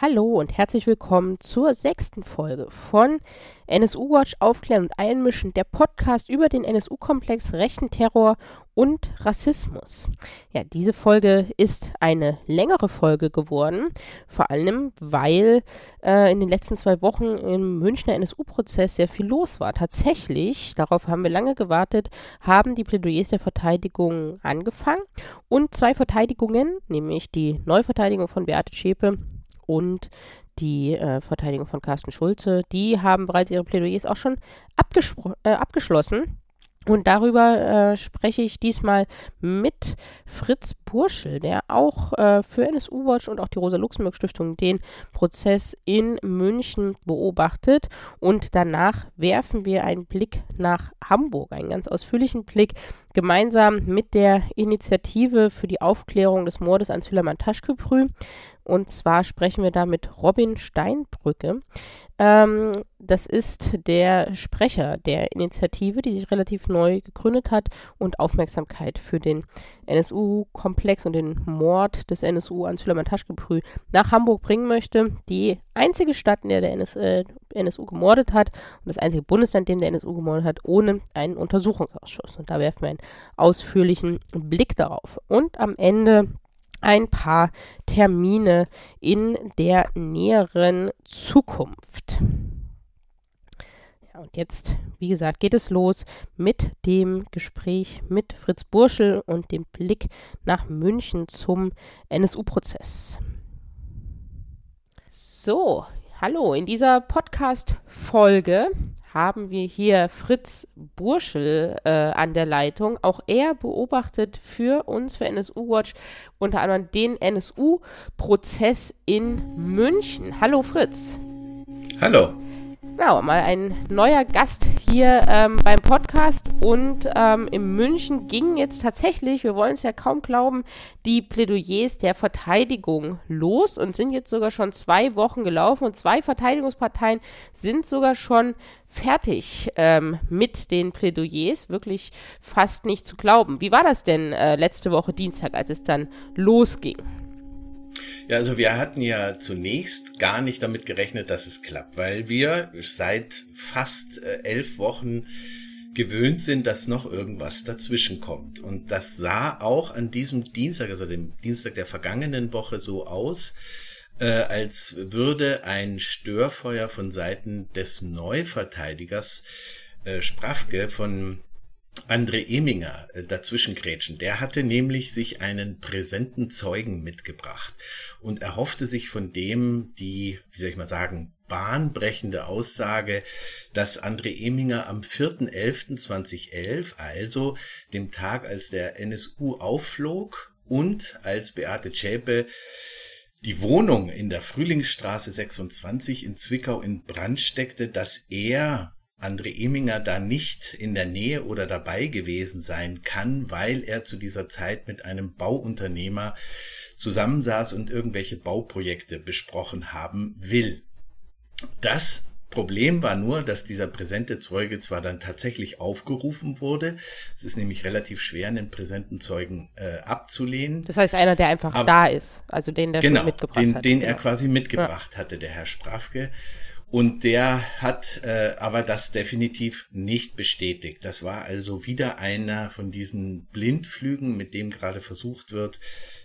Hallo und herzlich willkommen zur sechsten Folge von NSU Watch Aufklären und Einmischen, der Podcast über den NSU-Komplex, rechten Terror und Rassismus. Ja, diese Folge ist eine längere Folge geworden, vor allem weil äh, in den letzten zwei Wochen im Münchner NSU-Prozess sehr viel los war. Tatsächlich, darauf haben wir lange gewartet, haben die Plädoyers der Verteidigung angefangen und zwei Verteidigungen, nämlich die Neuverteidigung von Beate Schäpe und die äh, Verteidigung von Carsten Schulze, die haben bereits ihre Plädoyers auch schon äh, abgeschlossen. Und darüber äh, spreche ich diesmal mit Fritz Burschel, der auch äh, für NSU Watch und auch die Rosa-Luxemburg-Stiftung den Prozess in München beobachtet. Und danach werfen wir einen Blick nach Hamburg, einen ganz ausführlichen Blick, gemeinsam mit der Initiative für die Aufklärung des Mordes an Süleyman Taschköprü. Und zwar sprechen wir da mit Robin Steinbrücke. Ähm, das ist der Sprecher der Initiative, die sich relativ neu gegründet hat und Aufmerksamkeit für den NSU-Komplex und den Mord des NSU an Süleyman Taschgebrü nach Hamburg bringen möchte. Die einzige Stadt, in der der NS, äh, NSU gemordet hat und das einzige Bundesland, in dem der NSU gemordet hat, ohne einen Untersuchungsausschuss. Und da werfen wir einen ausführlichen Blick darauf. Und am Ende ein paar Termine in der näheren Zukunft. Ja, und jetzt, wie gesagt, geht es los mit dem Gespräch mit Fritz Burschel und dem Blick nach München zum NSU-Prozess. So, hallo, in dieser Podcast-Folge haben wir hier Fritz Burschel äh, an der Leitung. Auch er beobachtet für uns, für NSU Watch, unter anderem den NSU-Prozess in München. Hallo Fritz. Hallo. Genau, mal ein neuer Gast hier ähm, beim Podcast und ähm, in München gingen jetzt tatsächlich, wir wollen es ja kaum glauben, die Plädoyers der Verteidigung los und sind jetzt sogar schon zwei Wochen gelaufen und zwei Verteidigungsparteien sind sogar schon fertig ähm, mit den Plädoyers. Wirklich fast nicht zu glauben. Wie war das denn äh, letzte Woche Dienstag, als es dann losging? Ja, also wir hatten ja zunächst gar nicht damit gerechnet, dass es klappt, weil wir seit fast äh, elf Wochen gewöhnt sind, dass noch irgendwas dazwischen kommt. Und das sah auch an diesem Dienstag, also dem Dienstag der vergangenen Woche so aus, äh, als würde ein Störfeuer von Seiten des Neuverteidigers äh, Sprafke von André Eminger äh, dazwischengrätschen. Der hatte nämlich sich einen präsenten Zeugen mitgebracht und erhoffte sich von dem die, wie soll ich mal sagen, bahnbrechende Aussage, dass André Eminger am 4.11.2011, also dem Tag, als der NSU aufflog und als Beate Zschäpe die Wohnung in der Frühlingsstraße 26 in Zwickau in Brand steckte, dass er André Eminger da nicht in der Nähe oder dabei gewesen sein kann, weil er zu dieser Zeit mit einem Bauunternehmer zusammensaß und irgendwelche Bauprojekte besprochen haben will. Das Problem war nur, dass dieser präsente Zeuge zwar dann tatsächlich aufgerufen wurde, es ist nämlich relativ schwer, einen präsenten Zeugen äh, abzulehnen. Das heißt, einer, der einfach da ist, also den, der genau, schon mitgebracht den, hat. Den genau. er quasi mitgebracht ja. hatte, der Herr Sprafke. Und der hat äh, aber das definitiv nicht bestätigt. Das war also wieder einer von diesen Blindflügen, mit dem gerade versucht wird,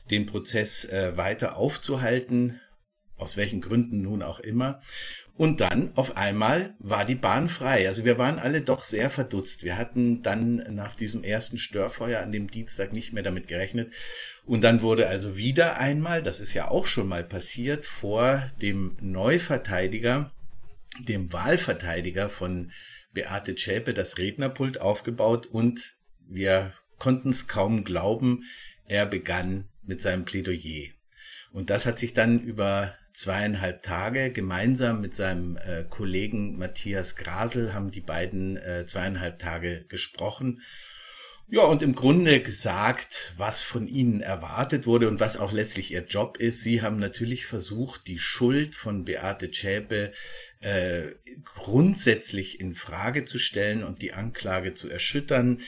den Prozess äh, weiter aufzuhalten, aus welchen Gründen nun auch immer. Und dann auf einmal war die Bahn frei. Also wir waren alle doch sehr verdutzt. Wir hatten dann nach diesem ersten Störfeuer an dem Dienstag nicht mehr damit gerechnet. Und dann wurde also wieder einmal, das ist ja auch schon mal passiert, vor dem Neuverteidiger dem Wahlverteidiger von Beate Zschäpe das Rednerpult aufgebaut und wir konnten es kaum glauben, er begann mit seinem Plädoyer. Und das hat sich dann über zweieinhalb Tage gemeinsam mit seinem äh, Kollegen Matthias Grasel haben die beiden äh, zweieinhalb Tage gesprochen ja, und im Grunde gesagt, was von ihnen erwartet wurde und was auch letztlich ihr Job ist. Sie haben natürlich versucht, die Schuld von Beate Zschäpe äh, grundsätzlich in Frage zu stellen und die Anklage zu erschüttern.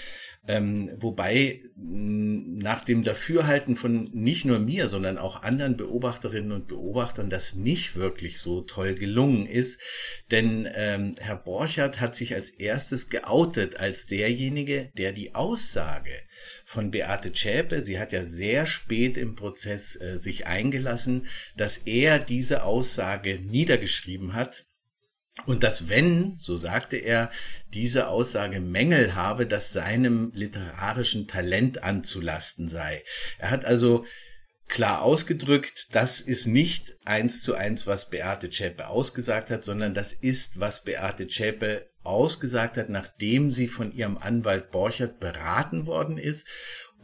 Ähm, wobei nach dem Dafürhalten von nicht nur mir, sondern auch anderen Beobachterinnen und Beobachtern das nicht wirklich so toll gelungen ist. Denn ähm, Herr Borchardt hat sich als erstes geoutet als derjenige, der die Aussage von Beate Zschäpe, sie hat ja sehr spät im Prozess äh, sich eingelassen, dass er diese Aussage niedergeschrieben hat und dass wenn, so sagte er, diese Aussage Mängel habe, das seinem literarischen Talent anzulasten sei. Er hat also klar ausgedrückt, das ist nicht eins zu eins, was Beate Zschäpe ausgesagt hat, sondern das ist, was Beate Zschäpe ausgesagt hat, nachdem sie von ihrem Anwalt Borchert beraten worden ist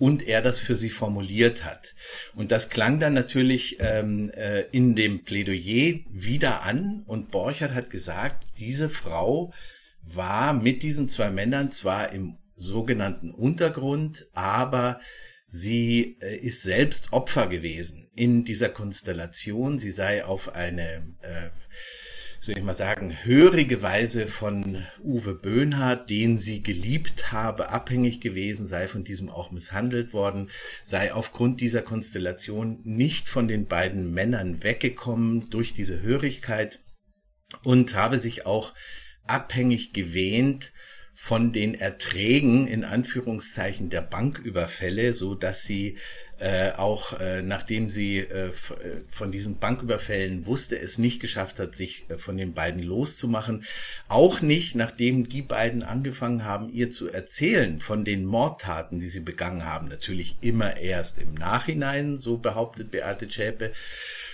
und er das für sie formuliert hat. Und das klang dann natürlich ähm, äh, in dem Plädoyer wieder an und Borchert hat gesagt, diese Frau war mit diesen zwei Männern zwar im sogenannten Untergrund, aber sie äh, ist selbst Opfer gewesen in dieser Konstellation. Sie sei auf eine äh, soll ich mal sagen, hörige Weise von Uwe Böhnhardt, den sie geliebt habe, abhängig gewesen, sei von diesem auch misshandelt worden, sei aufgrund dieser Konstellation nicht von den beiden Männern weggekommen durch diese Hörigkeit und habe sich auch abhängig gewähnt von den Erträgen in Anführungszeichen der Banküberfälle, so dass sie äh, auch äh, nachdem sie äh, äh, von diesen Banküberfällen wusste, es nicht geschafft hat, sich äh, von den beiden loszumachen, auch nicht nachdem die beiden angefangen haben, ihr zu erzählen von den Mordtaten, die sie begangen haben, natürlich immer erst im Nachhinein, so behauptet Beate Zschäpe,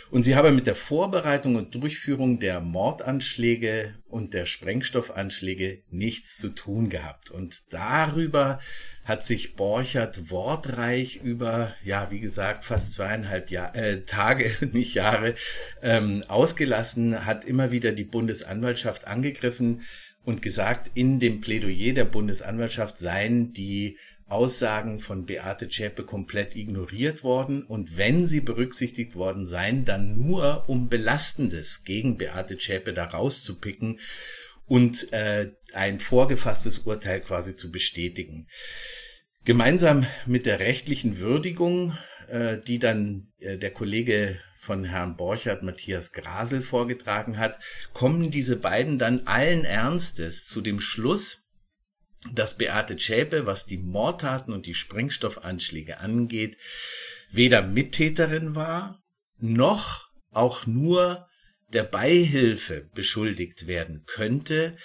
und sie habe mit der Vorbereitung und Durchführung der Mordanschläge und der Sprengstoffanschläge nichts zu tun gehabt. Und darüber hat sich Borchert wortreich über, ja, wie gesagt, fast zweieinhalb Jahr, äh, Tage, nicht Jahre, ähm, ausgelassen, hat immer wieder die Bundesanwaltschaft angegriffen und gesagt, in dem Plädoyer der Bundesanwaltschaft seien die Aussagen von Beate Zschäpe komplett ignoriert worden und wenn sie berücksichtigt worden seien, dann nur um Belastendes gegen Beate Zschäpe da rauszupicken und äh, ein vorgefasstes Urteil quasi zu bestätigen. Gemeinsam mit der rechtlichen Würdigung, äh, die dann äh, der Kollege von Herrn Borchert Matthias Grasel vorgetragen hat, kommen diese beiden dann allen Ernstes zu dem Schluss, dass Beate Zschäpe, was die Mordtaten und die Sprengstoffanschläge angeht, weder Mittäterin war, noch auch nur der Beihilfe beschuldigt werden könnte.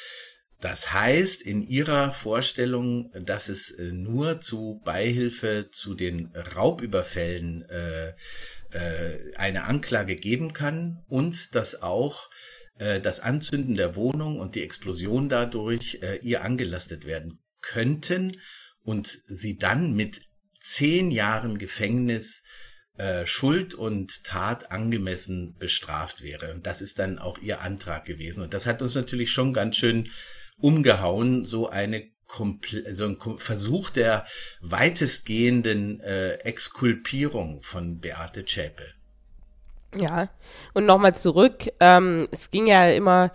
Das heißt, in ihrer Vorstellung, dass es äh, nur zu Beihilfe zu den Raubüberfällen äh, äh, eine Anklage geben kann und dass auch äh, das Anzünden der Wohnung und die Explosion dadurch äh, ihr angelastet werden könnten und sie dann mit zehn Jahren Gefängnis äh, Schuld und Tat angemessen bestraft wäre. Und das ist dann auch ihr Antrag gewesen. Und das hat uns natürlich schon ganz schön umgehauen, so eine so ein Versuch der weitestgehenden äh, Exkulpierung von Beate Zschäpe. Ja, und nochmal zurück. Ähm, es ging ja immer,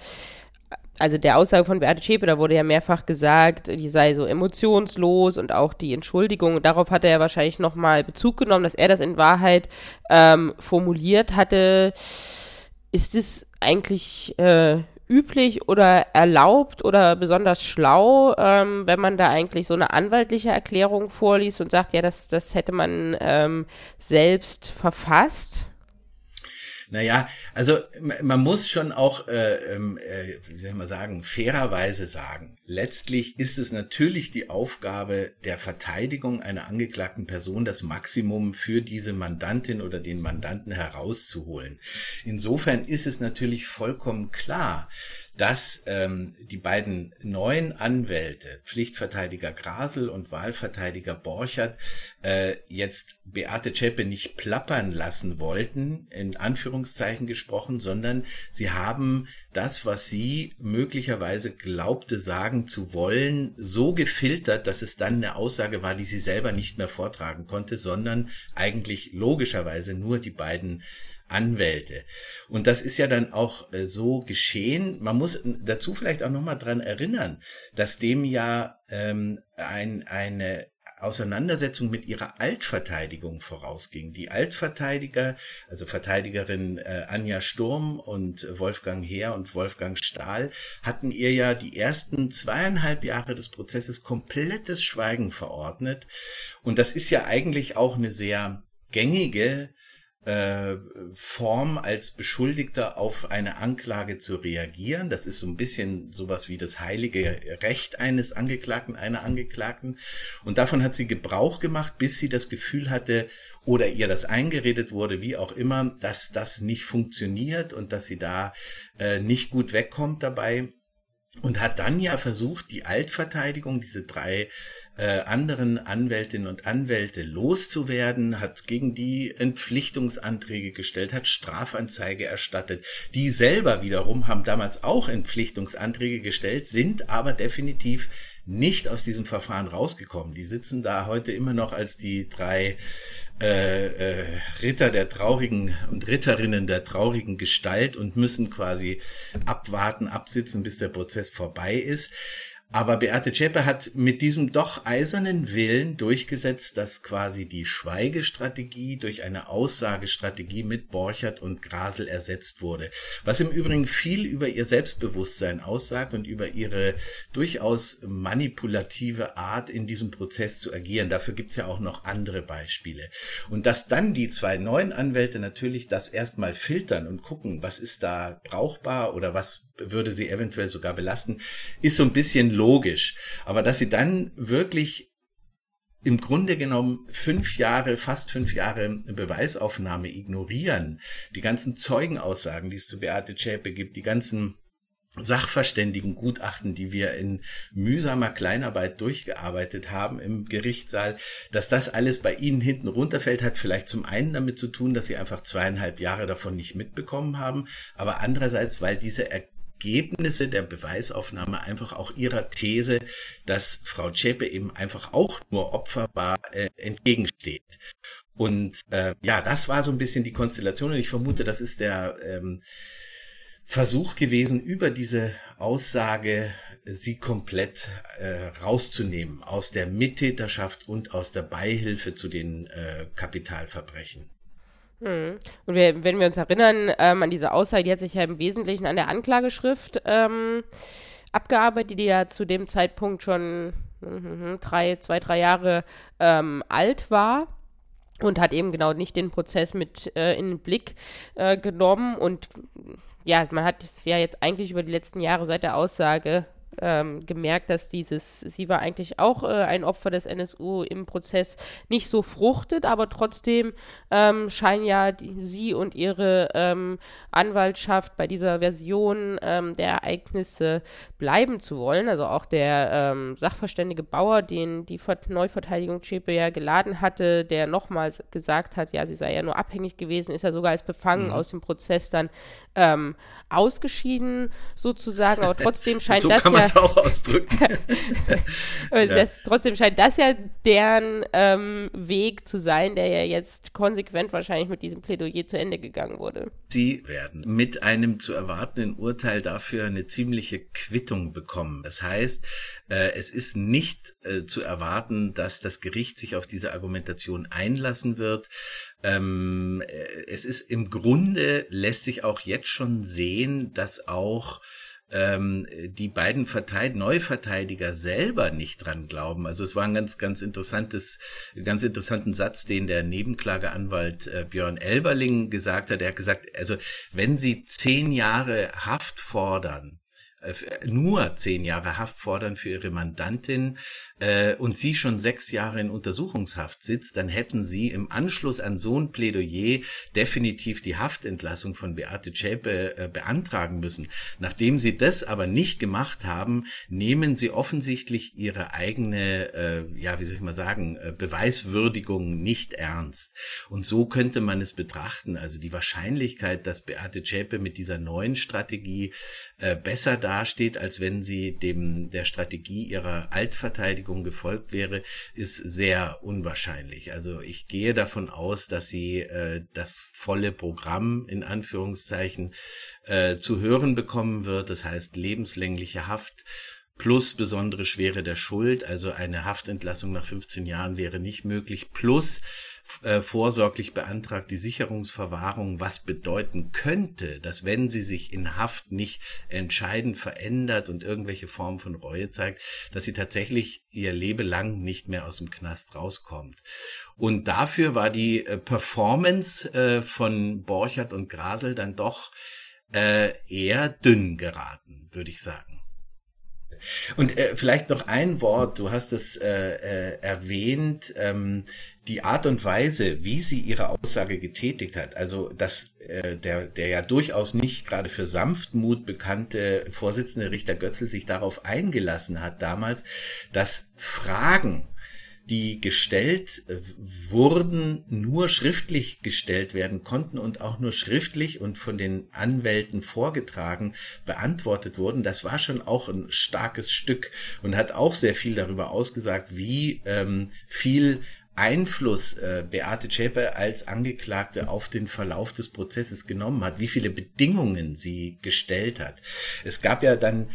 also der Aussage von Beate Zschäpe, da wurde ja mehrfach gesagt, die sei so emotionslos und auch die Entschuldigung. Darauf hat er ja wahrscheinlich nochmal Bezug genommen, dass er das in Wahrheit ähm, formuliert hatte. Ist es eigentlich äh, üblich oder erlaubt oder besonders schlau, ähm, wenn man da eigentlich so eine anwaltliche Erklärung vorliest und sagt, ja, das, das hätte man ähm, selbst verfasst? Naja, also man muss schon auch, äh, ähm, äh, wie soll ich mal sagen, fairerweise sagen, letztlich ist es natürlich die Aufgabe der Verteidigung einer angeklagten Person, das Maximum für diese Mandantin oder den Mandanten herauszuholen. Insofern ist es natürlich vollkommen klar, dass ähm, die beiden neuen Anwälte, Pflichtverteidiger Grasel und Wahlverteidiger Borchert, äh, jetzt Beate Zschäpe nicht plappern lassen wollten, in Anführungszeichen gesprochen, sondern sie haben das, was sie möglicherweise glaubte sagen zu wollen, so gefiltert, dass es dann eine Aussage war, die sie selber nicht mehr vortragen konnte, sondern eigentlich logischerweise nur die beiden Anwälte. Und das ist ja dann auch äh, so geschehen. Man muss dazu vielleicht auch nochmal dran erinnern, dass dem ja ähm, ein, eine Auseinandersetzung mit ihrer Altverteidigung vorausging. Die Altverteidiger, also Verteidigerin äh, Anja Sturm und Wolfgang Heer und Wolfgang Stahl, hatten ihr ja die ersten zweieinhalb Jahre des Prozesses komplettes Schweigen verordnet. Und das ist ja eigentlich auch eine sehr gängige äh, Form als Beschuldigter auf eine Anklage zu reagieren. Das ist so ein bisschen sowas wie das heilige Recht eines Angeklagten, einer Angeklagten. Und davon hat sie Gebrauch gemacht, bis sie das Gefühl hatte, oder ihr das eingeredet wurde, wie auch immer, dass das nicht funktioniert und dass sie da äh, nicht gut wegkommt dabei. Und hat dann ja versucht, die Altverteidigung, diese drei äh, anderen Anwältinnen und Anwälte loszuwerden, hat gegen die Entpflichtungsanträge gestellt, hat Strafanzeige erstattet. Die selber wiederum haben damals auch Entpflichtungsanträge gestellt, sind aber definitiv nicht aus diesem Verfahren rausgekommen. Die sitzen da heute immer noch als die drei äh, äh, Ritter der traurigen und Ritterinnen der traurigen Gestalt und müssen quasi abwarten, absitzen, bis der Prozess vorbei ist. Aber Beate Zschäpe hat mit diesem doch eisernen Willen durchgesetzt, dass quasi die Schweigestrategie durch eine Aussagestrategie mit Borchert und Grasel ersetzt wurde. Was im Übrigen viel über ihr Selbstbewusstsein aussagt und über ihre durchaus manipulative Art in diesem Prozess zu agieren. Dafür gibt's ja auch noch andere Beispiele. Und dass dann die zwei neuen Anwälte natürlich das erstmal filtern und gucken, was ist da brauchbar oder was würde sie eventuell sogar belasten, ist so ein bisschen logisch. Aber dass sie dann wirklich im Grunde genommen fünf Jahre, fast fünf Jahre Beweisaufnahme ignorieren, die ganzen Zeugenaussagen, die es zu Beate Zschäpe gibt, die ganzen Sachverständigengutachten, die wir in mühsamer Kleinarbeit durchgearbeitet haben im Gerichtssaal, dass das alles bei Ihnen hinten runterfällt, hat vielleicht zum einen damit zu tun, dass Sie einfach zweieinhalb Jahre davon nicht mitbekommen haben, aber andererseits, weil diese Ergebnisse der Beweisaufnahme einfach auch ihrer These, dass Frau Zschäpe eben einfach auch nur Opfer war, äh, entgegensteht. Und äh, ja, das war so ein bisschen die Konstellation und ich vermute, das ist der ähm, Versuch gewesen, über diese Aussage sie komplett äh, rauszunehmen aus der Mittäterschaft und aus der Beihilfe zu den äh, Kapitalverbrechen. Hm. Und wir, wenn wir uns erinnern ähm, an diese Aussage, die hat sich ja im Wesentlichen an der Anklageschrift ähm, abgearbeitet, die ja zu dem Zeitpunkt schon mh, drei, zwei, drei Jahre ähm, alt war und hat eben genau nicht den Prozess mit äh, in den Blick äh, genommen und ja, man hat ja jetzt eigentlich über die letzten Jahre seit der Aussage ähm, gemerkt, dass dieses, sie war eigentlich auch äh, ein Opfer des NSU im Prozess nicht so fruchtet, aber trotzdem ähm, scheinen ja die, sie und ihre ähm, Anwaltschaft bei dieser Version ähm, der Ereignisse bleiben zu wollen. Also auch der ähm, Sachverständige Bauer, den die Neuverteidigung Chepe ja geladen hatte, der nochmals gesagt hat, ja, sie sei ja nur abhängig gewesen, ist ja sogar als befangen mhm. aus dem Prozess dann ähm, ausgeschieden sozusagen, aber trotzdem scheint so das ja es auch ausdrücken. das, trotzdem scheint das ja deren ähm, Weg zu sein, der ja jetzt konsequent wahrscheinlich mit diesem Plädoyer zu Ende gegangen wurde. Sie werden mit einem zu erwartenden Urteil dafür eine ziemliche Quittung bekommen. Das heißt, äh, es ist nicht äh, zu erwarten, dass das Gericht sich auf diese Argumentation einlassen wird. Ähm, äh, es ist im Grunde lässt sich auch jetzt schon sehen, dass auch ähm, die beiden Verteid Neuverteidiger selber nicht dran glauben. Also es war ein ganz, ganz interessantes, ganz interessanten Satz, den der Nebenklageanwalt äh, Björn Elberling gesagt hat. Er hat gesagt, also wenn Sie zehn Jahre Haft fordern, äh, nur zehn Jahre Haft fordern für ihre Mandantin äh, und sie schon sechs Jahre in Untersuchungshaft sitzt, dann hätten sie im Anschluss an so ein Plädoyer definitiv die Haftentlassung von Beate Zschäpe äh, beantragen müssen. Nachdem sie das aber nicht gemacht haben, nehmen sie offensichtlich ihre eigene, äh, ja, wie soll ich mal sagen, äh, Beweiswürdigung nicht ernst. Und so könnte man es betrachten. Also die Wahrscheinlichkeit, dass Beate Zschäpe mit dieser neuen Strategie äh, besser dasteht, als wenn sie dem der Strategie ihrer Altverteidigung gefolgt wäre, ist sehr unwahrscheinlich. Also ich gehe davon aus, dass sie äh, das volle Programm in Anführungszeichen äh, zu hören bekommen wird. Das heißt lebenslängliche Haft plus besondere Schwere der Schuld, also eine Haftentlassung nach 15 Jahren wäre nicht möglich, plus äh, vorsorglich beantragt die Sicherungsverwahrung, was bedeuten könnte, dass wenn sie sich in Haft nicht entscheidend verändert und irgendwelche Formen von Reue zeigt, dass sie tatsächlich ihr Leben lang nicht mehr aus dem Knast rauskommt. Und dafür war die äh, Performance äh, von Borchert und Grasel dann doch äh, eher dünn geraten, würde ich sagen. Und äh, vielleicht noch ein Wort, du hast es äh, äh, erwähnt, ähm, die Art und Weise, wie sie ihre Aussage getätigt hat, also dass äh, der, der ja durchaus nicht gerade für Sanftmut bekannte Vorsitzende Richter Götzl sich darauf eingelassen hat damals, dass Fragen die gestellt äh, wurden, nur schriftlich gestellt werden konnten und auch nur schriftlich und von den Anwälten vorgetragen beantwortet wurden. Das war schon auch ein starkes Stück und hat auch sehr viel darüber ausgesagt, wie ähm, viel Einfluss äh, Beate Zschäpe als Angeklagte auf den Verlauf des Prozesses genommen hat, wie viele Bedingungen sie gestellt hat. Es gab ja dann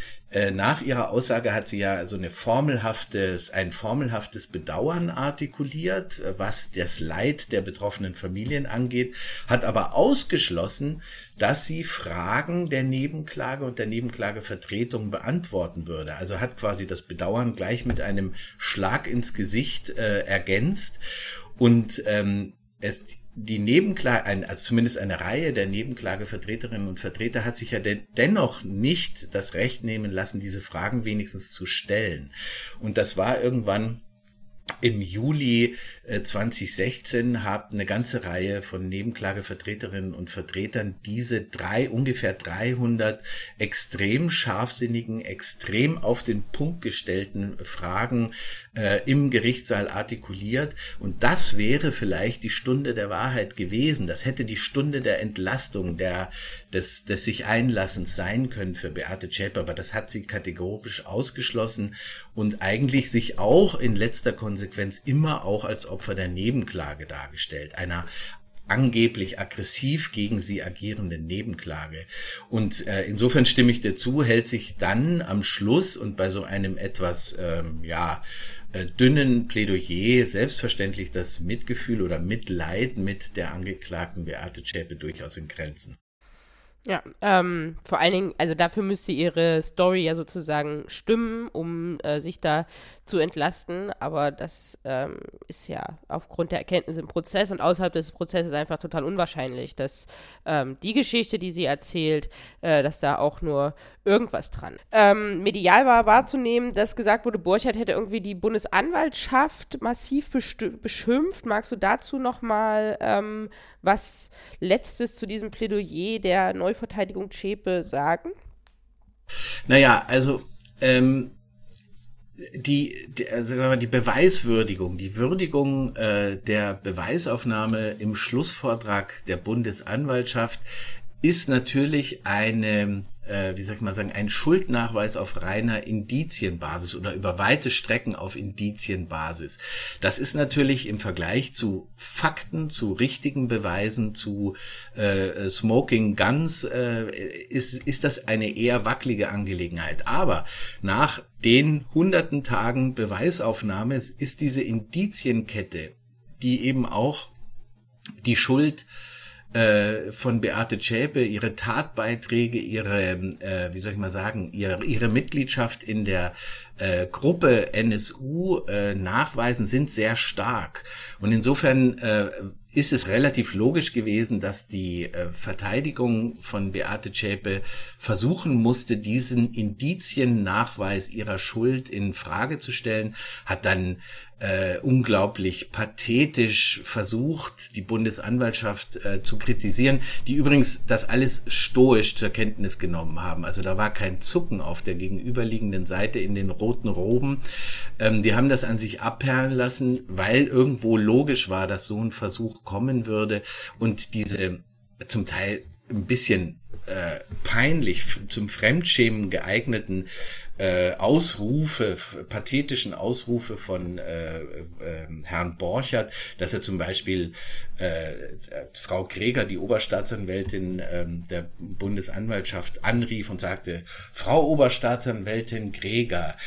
nach ihrer Aussage hat sie ja so eine formelhaftes, ein formelhaftes Bedauern artikuliert, äh, was das Leid der betroffenen Familien angeht, hat aber ausgeschlossen, dass sie Fragen der Nebenklage und der Nebenklagevertretung beantworten würde. Also hat quasi das Bedauern gleich mit einem Schlag ins Gesicht äh, ergänzt und ähm, es die Nebenklage, also zumindest eine Reihe der Nebenklagevertreterinnen und Vertreter hat sich ja de dennoch nicht das Recht nehmen lassen, diese Fragen wenigstens zu stellen. Und das war irgendwann im Juli 2016 äh, hat eine ganze Reihe von Nebenklagevertreterinnen und Vertretern diese drei, ungefähr 300 extrem scharfsinnigen, extrem auf den Punkt gestellten Fragen äh, im Gerichtssaal artikuliert. Und das wäre vielleicht die Stunde der Wahrheit gewesen. Das hätte die Stunde der Entlastung, der, des, des sich Einlassens sein können für Beate Zschäpe. Aber das hat sie kategorisch ausgeschlossen und eigentlich sich auch in letzter Konsequenz immer auch als Opfer der Nebenklage dargestellt, einer angeblich aggressiv gegen sie agierenden Nebenklage. Und äh, insofern stimme ich dir zu, hält sich dann am Schluss und bei so einem etwas ähm, ja äh, dünnen Plädoyer selbstverständlich das Mitgefühl oder Mitleid mit der Angeklagten Beate Zschäpe durchaus in Grenzen. Ja, ähm, vor allen Dingen, also dafür müsste ihre Story ja sozusagen stimmen, um äh, sich da zu entlasten. Aber das ähm, ist ja aufgrund der Erkenntnisse im Prozess und außerhalb des Prozesses einfach total unwahrscheinlich, dass ähm, die Geschichte, die sie erzählt, äh, dass da auch nur irgendwas dran. Ähm, medial war wahrzunehmen, dass gesagt wurde, Burchard hätte irgendwie die Bundesanwaltschaft massiv beschimpft. Magst du dazu nochmal ähm, was Letztes zu diesem Plädoyer der Neuverteidigung Zschäpe sagen? Naja, also ähm, die, die, also die Beweiswürdigung, die Würdigung äh, der Beweisaufnahme im Schlussvortrag der Bundesanwaltschaft ist natürlich eine äh, wie soll ich mal sagen, ein Schuldnachweis auf reiner Indizienbasis oder über weite Strecken auf Indizienbasis. Das ist natürlich im Vergleich zu Fakten, zu richtigen Beweisen, zu äh, Smoking Guns, äh, ist, ist das eine eher wackelige Angelegenheit. Aber nach den hunderten Tagen Beweisaufnahme ist diese Indizienkette, die eben auch die Schuld äh, von Beate Zschäpe, ihre Tatbeiträge, ihre, äh, wie soll ich mal sagen, ihre, ihre Mitgliedschaft in der äh, Gruppe NSU äh, nachweisen, sind sehr stark. Und insofern äh, ist es relativ logisch gewesen, dass die äh, Verteidigung von Beate Zschäpe versuchen musste, diesen Indiziennachweis ihrer Schuld in Frage zu stellen, hat dann äh, unglaublich pathetisch versucht, die Bundesanwaltschaft äh, zu kritisieren, die übrigens das alles stoisch zur Kenntnis genommen haben. Also da war kein Zucken auf der gegenüberliegenden Seite in den roten Roben. Ähm, die haben das an sich abperlen lassen, weil irgendwo logisch war, dass so ein Versuch kommen würde und diese zum Teil ein bisschen äh, peinlich zum Fremdschämen geeigneten äh, Ausrufe, pathetischen Ausrufe von äh, äh, Herrn Borchert, dass er zum Beispiel äh, Frau Greger, die Oberstaatsanwältin äh, der Bundesanwaltschaft, anrief und sagte, Frau Oberstaatsanwältin Greger,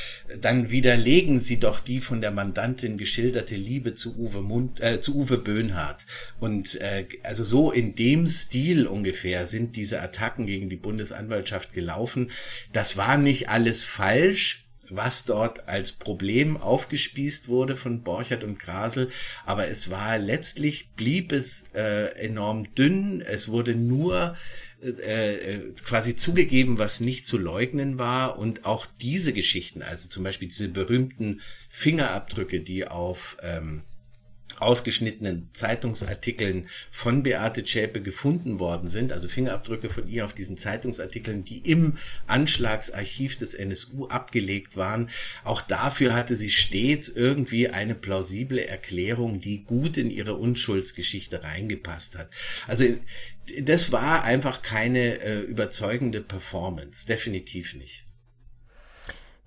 dann widerlegen Sie doch die von der Mandantin geschilderte Liebe zu Uwe, Mund, äh, zu Uwe Böhnhardt. Und äh, also so in dem Stil ungefähr sind diese Attacken gegen die Bundesanwaltschaft gelaufen. Das war nicht alles falsch, was dort als Problem aufgespießt wurde von Borchert und Grasel, aber es war letztlich blieb es äh, enorm dünn. Es wurde nur äh, äh, quasi zugegeben, was nicht zu leugnen war und auch diese Geschichten, also zum Beispiel diese berühmten Fingerabdrücke, die auf ähm, ausgeschnittenen Zeitungsartikeln von Beate Zschäpe gefunden worden sind, also Fingerabdrücke von ihr auf diesen Zeitungsartikeln, die im Anschlagsarchiv des NSU abgelegt waren. Auch dafür hatte sie stets irgendwie eine plausible Erklärung, die gut in ihre Unschuldsgeschichte reingepasst hat. Also das war einfach keine äh, überzeugende Performance, definitiv nicht.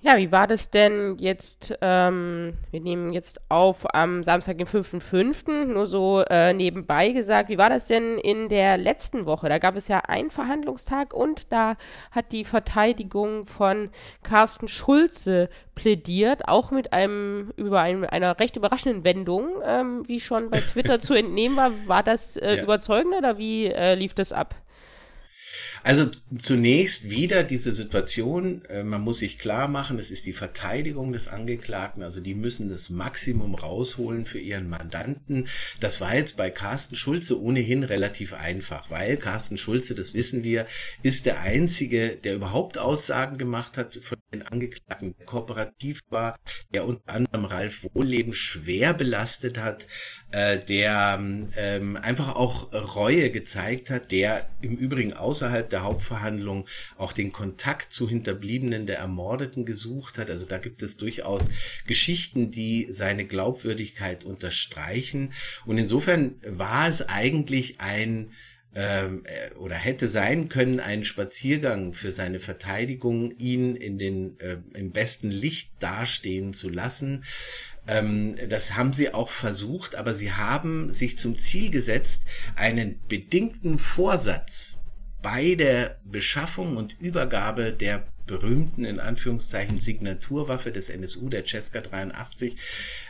Ja, wie war das denn jetzt? Ähm, wir nehmen jetzt auf am Samstag, den 5.5., nur so äh, nebenbei gesagt. Wie war das denn in der letzten Woche? Da gab es ja einen Verhandlungstag und da hat die Verteidigung von Carsten Schulze plädiert, auch mit einem über ein, einer recht überraschenden Wendung, ähm, wie schon bei Twitter zu entnehmen war. War das äh, ja. überzeugend oder wie äh, lief das ab? Also zunächst wieder diese Situation, äh, man muss sich klar machen, es ist die Verteidigung des Angeklagten, also die müssen das Maximum rausholen für ihren Mandanten. Das war jetzt bei Carsten Schulze ohnehin relativ einfach, weil Carsten Schulze, das wissen wir, ist der Einzige, der überhaupt Aussagen gemacht hat von den Angeklagten, der kooperativ war, der unter anderem Ralf Wohlleben schwer belastet hat, äh, der ähm, einfach auch Reue gezeigt hat, der im Übrigen außerhalb der Hauptverhandlung auch den Kontakt zu Hinterbliebenen der Ermordeten gesucht hat. Also da gibt es durchaus Geschichten, die seine Glaubwürdigkeit unterstreichen. Und insofern war es eigentlich ein ähm, äh, oder hätte sein können ein Spaziergang für seine Verteidigung, ihn in den äh, im besten Licht dastehen zu lassen. Ähm, das haben sie auch versucht, aber sie haben sich zum Ziel gesetzt, einen bedingten Vorsatz bei der Beschaffung und Übergabe der berühmten, in Anführungszeichen, Signaturwaffe des NSU, der Cesca 83,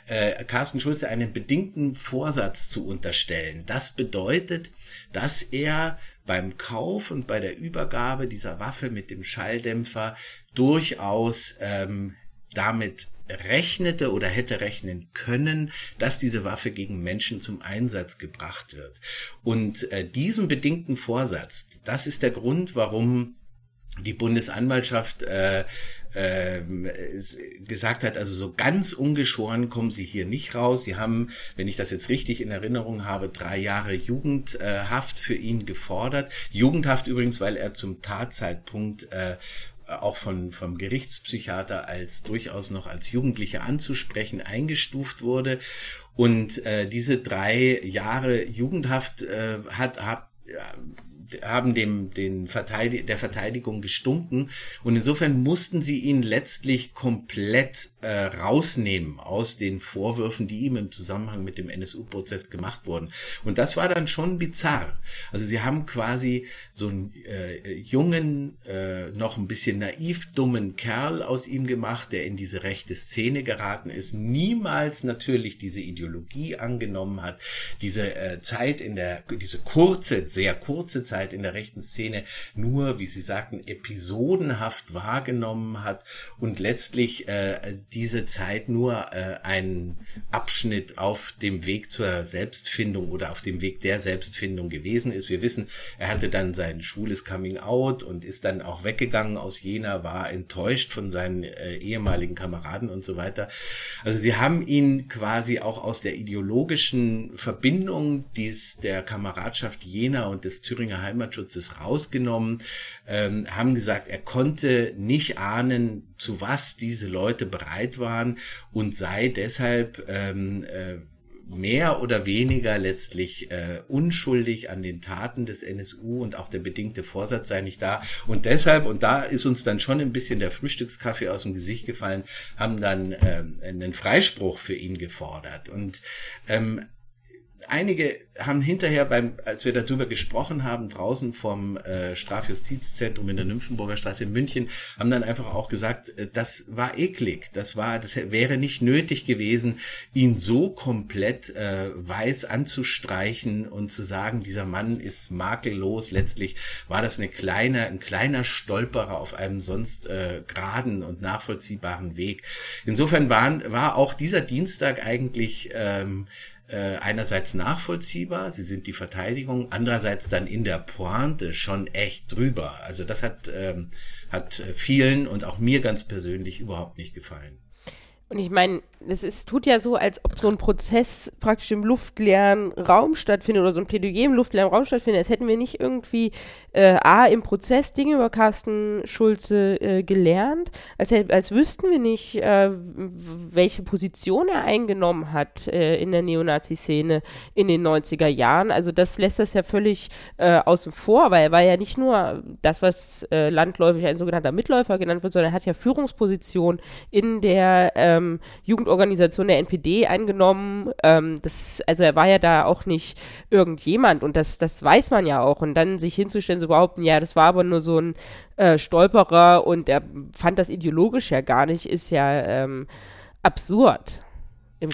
äh, Carsten Schulze einen bedingten Vorsatz zu unterstellen. Das bedeutet, dass er beim Kauf und bei der Übergabe dieser Waffe mit dem Schalldämpfer durchaus ähm, damit rechnete oder hätte rechnen können, dass diese Waffe gegen Menschen zum Einsatz gebracht wird. Und äh, diesen bedingten Vorsatz, das ist der Grund, warum die Bundesanwaltschaft äh, äh, gesagt hat, also so ganz ungeschoren kommen sie hier nicht raus. Sie haben, wenn ich das jetzt richtig in Erinnerung habe, drei Jahre Jugendhaft für ihn gefordert. Jugendhaft übrigens, weil er zum Tatzeitpunkt äh, auch von, vom Gerichtspsychiater als durchaus noch als Jugendliche anzusprechen eingestuft wurde. Und äh, diese drei Jahre Jugendhaft äh, hat, hat haben dem den Verteidig der Verteidigung gestunken. Und insofern mussten sie ihn letztlich komplett äh, rausnehmen aus den Vorwürfen, die ihm im Zusammenhang mit dem NSU-Prozess gemacht wurden. Und das war dann schon bizarr. Also sie haben quasi so einen äh, jungen, äh, noch ein bisschen naiv dummen Kerl aus ihm gemacht, der in diese rechte Szene geraten ist, niemals natürlich diese Ideologie angenommen hat, diese äh, Zeit in der, diese kurze, sehr kurze Zeit in der rechten Szene nur, wie Sie sagten, episodenhaft wahrgenommen hat und letztlich äh, diese Zeit nur äh, ein Abschnitt auf dem Weg zur Selbstfindung oder auf dem Weg der Selbstfindung gewesen ist. Wir wissen, er hatte dann sein schwules Coming Out und ist dann auch weggegangen aus Jena, war enttäuscht von seinen äh, ehemaligen Kameraden und so weiter. Also sie haben ihn quasi auch aus der ideologischen Verbindung dies der Kameradschaft Jena und des Thüringer Heimatschutzes rausgenommen, ähm, haben gesagt, er konnte nicht ahnen, zu was diese Leute bereit waren und sei deshalb ähm, äh, mehr oder weniger letztlich äh, unschuldig an den Taten des NSU und auch der bedingte Vorsatz sei nicht da. Und deshalb, und da ist uns dann schon ein bisschen der Frühstückskaffee aus dem Gesicht gefallen, haben dann ähm, einen Freispruch für ihn gefordert. Und ähm, einige haben hinterher beim, als wir darüber gesprochen haben, draußen vom äh, Strafjustizzentrum in der Nymphenburger Straße in München, haben dann einfach auch gesagt, äh, das war eklig, das war, das wäre nicht nötig gewesen, ihn so komplett äh, weiß anzustreichen und zu sagen, dieser Mann ist makellos. Letztlich war das eine kleine, ein kleiner Stolperer auf einem sonst äh, geraden und nachvollziehbaren Weg. Insofern waren, war auch dieser Dienstag eigentlich ähm, äh, einerseits nachvollziehbar, sie sind die Verteidigung, andererseits dann in der Pointe schon echt drüber. Also das hat, ähm, hat vielen und auch mir ganz persönlich überhaupt nicht gefallen. Und ich meine, es ist, tut ja so, als ob so ein Prozess praktisch im luftleeren Raum stattfindet oder so ein Plädoyer im luftleeren Raum stattfindet, als hätten wir nicht irgendwie äh, A, im Prozess Dinge über Carsten Schulze äh, gelernt, als, als wüssten wir nicht, äh, welche Position er eingenommen hat äh, in der Neonazi-Szene in den 90er Jahren. Also das lässt das ja völlig äh, außen vor, weil er war ja nicht nur das, was äh, landläufig ein sogenannter Mitläufer genannt wird, sondern er hat ja Führungsposition in der ähm, Jugendorganisation der NPD eingenommen. Ähm, das, also er war ja da auch nicht irgendjemand und das, das weiß man ja auch. Und dann sich hinzustellen, zu behaupten, ja, das war aber nur so ein äh, Stolperer und er fand das ideologisch ja gar nicht, ist ja ähm, absurd.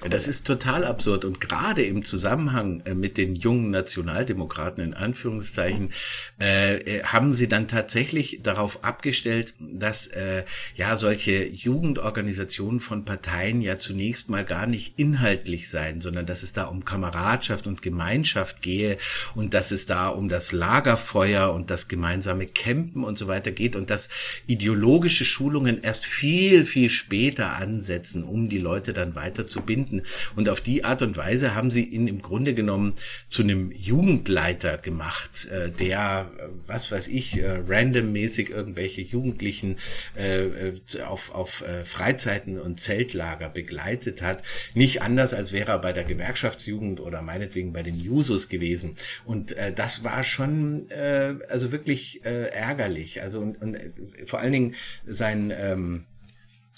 Das ist total absurd. Und gerade im Zusammenhang äh, mit den jungen Nationaldemokraten in Anführungszeichen äh, äh, haben sie dann tatsächlich darauf abgestellt, dass äh, ja solche Jugendorganisationen von Parteien ja zunächst mal gar nicht inhaltlich seien, sondern dass es da um Kameradschaft und Gemeinschaft gehe und dass es da um das Lagerfeuer und das gemeinsame Campen und so weiter geht und dass ideologische Schulungen erst viel viel später ansetzen, um die Leute dann weiterzubilden verbinden. Und auf die Art und Weise haben sie ihn im Grunde genommen zu einem Jugendleiter gemacht, äh, der, äh, was weiß ich, äh, randommäßig irgendwelche Jugendlichen auf, auf Freizeiten und Zeltlager begleitet hat. Nicht anders, als wäre er bei der Gewerkschaftsjugend oder meinetwegen bei den Jusos gewesen. Und das war schon also wirklich ärgerlich. Also und, und vor allen Dingen sein ähm,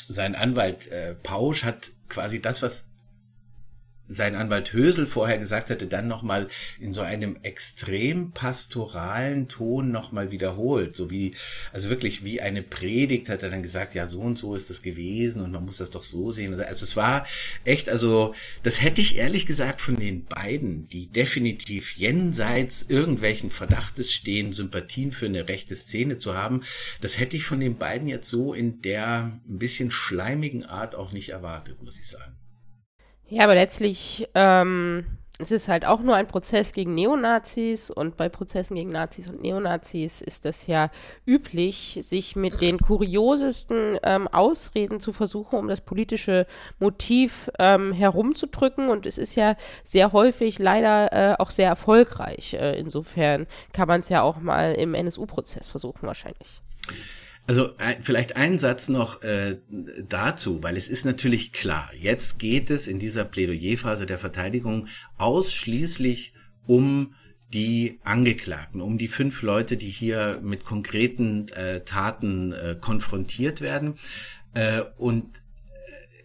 sein Anwalt äh, Pausch hat quasi das, was sein Anwalt Hösel vorher gesagt hatte, dann nochmal in so einem extrem pastoralen Ton nochmal wiederholt. So wie, also wirklich wie eine Predigt hat er dann gesagt, ja, so und so ist das gewesen und man muss das doch so sehen. Also es war echt, also das hätte ich ehrlich gesagt von den beiden, die definitiv jenseits irgendwelchen Verdachtes stehen, Sympathien für eine rechte Szene zu haben, das hätte ich von den beiden jetzt so in der ein bisschen schleimigen Art auch nicht erwartet, muss ich sagen. Ja, aber letztlich ähm, es ist halt auch nur ein Prozess gegen Neonazis und bei Prozessen gegen Nazis und Neonazis ist das ja üblich, sich mit den kuriosesten ähm, Ausreden zu versuchen, um das politische Motiv ähm, herumzudrücken und es ist ja sehr häufig leider äh, auch sehr erfolgreich. Äh, insofern kann man es ja auch mal im NSU-Prozess versuchen wahrscheinlich. Also vielleicht ein Satz noch äh, dazu, weil es ist natürlich klar, jetzt geht es in dieser Plädoyerphase der Verteidigung ausschließlich um die Angeklagten, um die fünf Leute, die hier mit konkreten äh, Taten äh, konfrontiert werden. Äh, und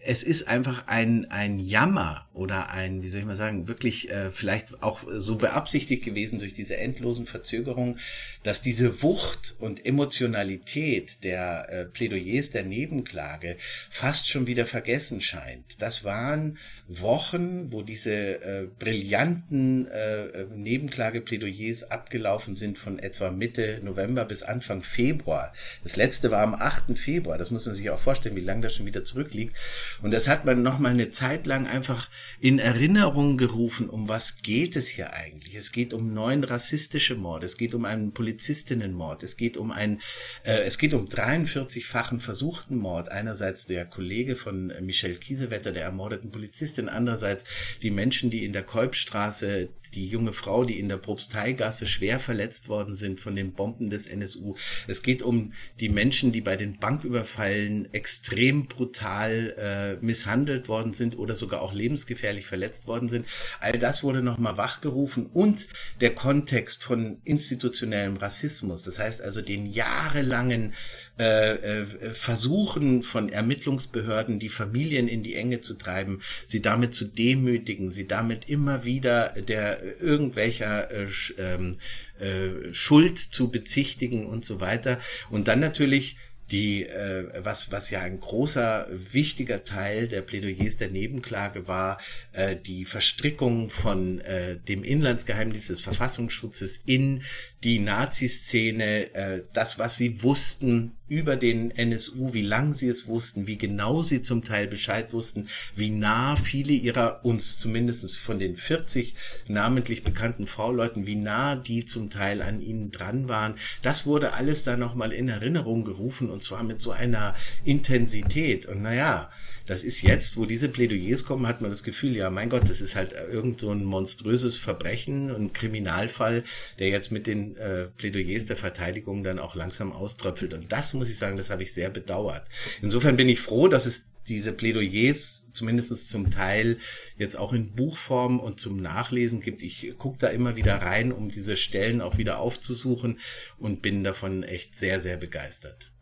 es ist einfach ein, ein Jammer oder ein, wie soll ich mal sagen, wirklich äh, vielleicht auch so beabsichtigt gewesen durch diese endlosen Verzögerungen, dass diese Wucht und Emotionalität der äh, Plädoyers der Nebenklage fast schon wieder vergessen scheint. Das waren Wochen, wo diese äh, brillanten äh, äh, Nebenklageplädoyers abgelaufen sind von etwa Mitte November bis Anfang Februar. Das letzte war am 8. Februar. Das muss man sich auch vorstellen, wie lange das schon wieder zurückliegt. Und das hat man noch mal eine Zeit lang einfach in Erinnerung gerufen, um was geht es hier eigentlich? Es geht um neun rassistische Morde, es geht um einen Polizistinnenmord, es geht um ein, äh, es geht um 43-fachen versuchten Mord. Einerseits der Kollege von Michel Kiesewetter, der ermordeten Polizistin, andererseits die Menschen, die in der Kolbstraße die junge Frau, die in der Propsteigasse schwer verletzt worden sind von den Bomben des NSU. Es geht um die Menschen, die bei den Banküberfallen extrem brutal äh, misshandelt worden sind oder sogar auch lebensgefährlich verletzt worden sind. All das wurde nochmal wachgerufen und der Kontext von institutionellem Rassismus, das heißt also den jahrelangen äh, äh, Versuchen von Ermittlungsbehörden, die Familien in die Enge zu treiben, sie damit zu demütigen, sie damit immer wieder der irgendwelcher äh, ähm, äh, Schuld zu bezichtigen und so weiter. Und dann natürlich die, äh, was, was ja ein großer, wichtiger Teil der Plädoyers der Nebenklage war, äh, die Verstrickung von äh, dem Inlandsgeheimdienst des Verfassungsschutzes in die Nazi-Szene, äh, das, was sie wussten über den NSU, wie lang sie es wussten, wie genau sie zum Teil Bescheid wussten, wie nah viele ihrer uns zumindest von den 40 namentlich bekannten V-Leuten, wie nah die zum Teil an ihnen dran waren. Das wurde alles da nochmal in Erinnerung gerufen und zwar mit so einer Intensität. Und naja, das ist jetzt, wo diese Plädoyers kommen, hat man das Gefühl, ja, mein Gott, das ist halt irgend so ein monströses Verbrechen, ein Kriminalfall, der jetzt mit den äh, Plädoyers der Verteidigung dann auch langsam auströpfelt. Und das muss ich sagen, das habe ich sehr bedauert. Insofern bin ich froh, dass es diese Plädoyers zumindest zum Teil jetzt auch in Buchform und zum Nachlesen gibt. Ich gucke da immer wieder rein, um diese Stellen auch wieder aufzusuchen und bin davon echt sehr, sehr begeistert.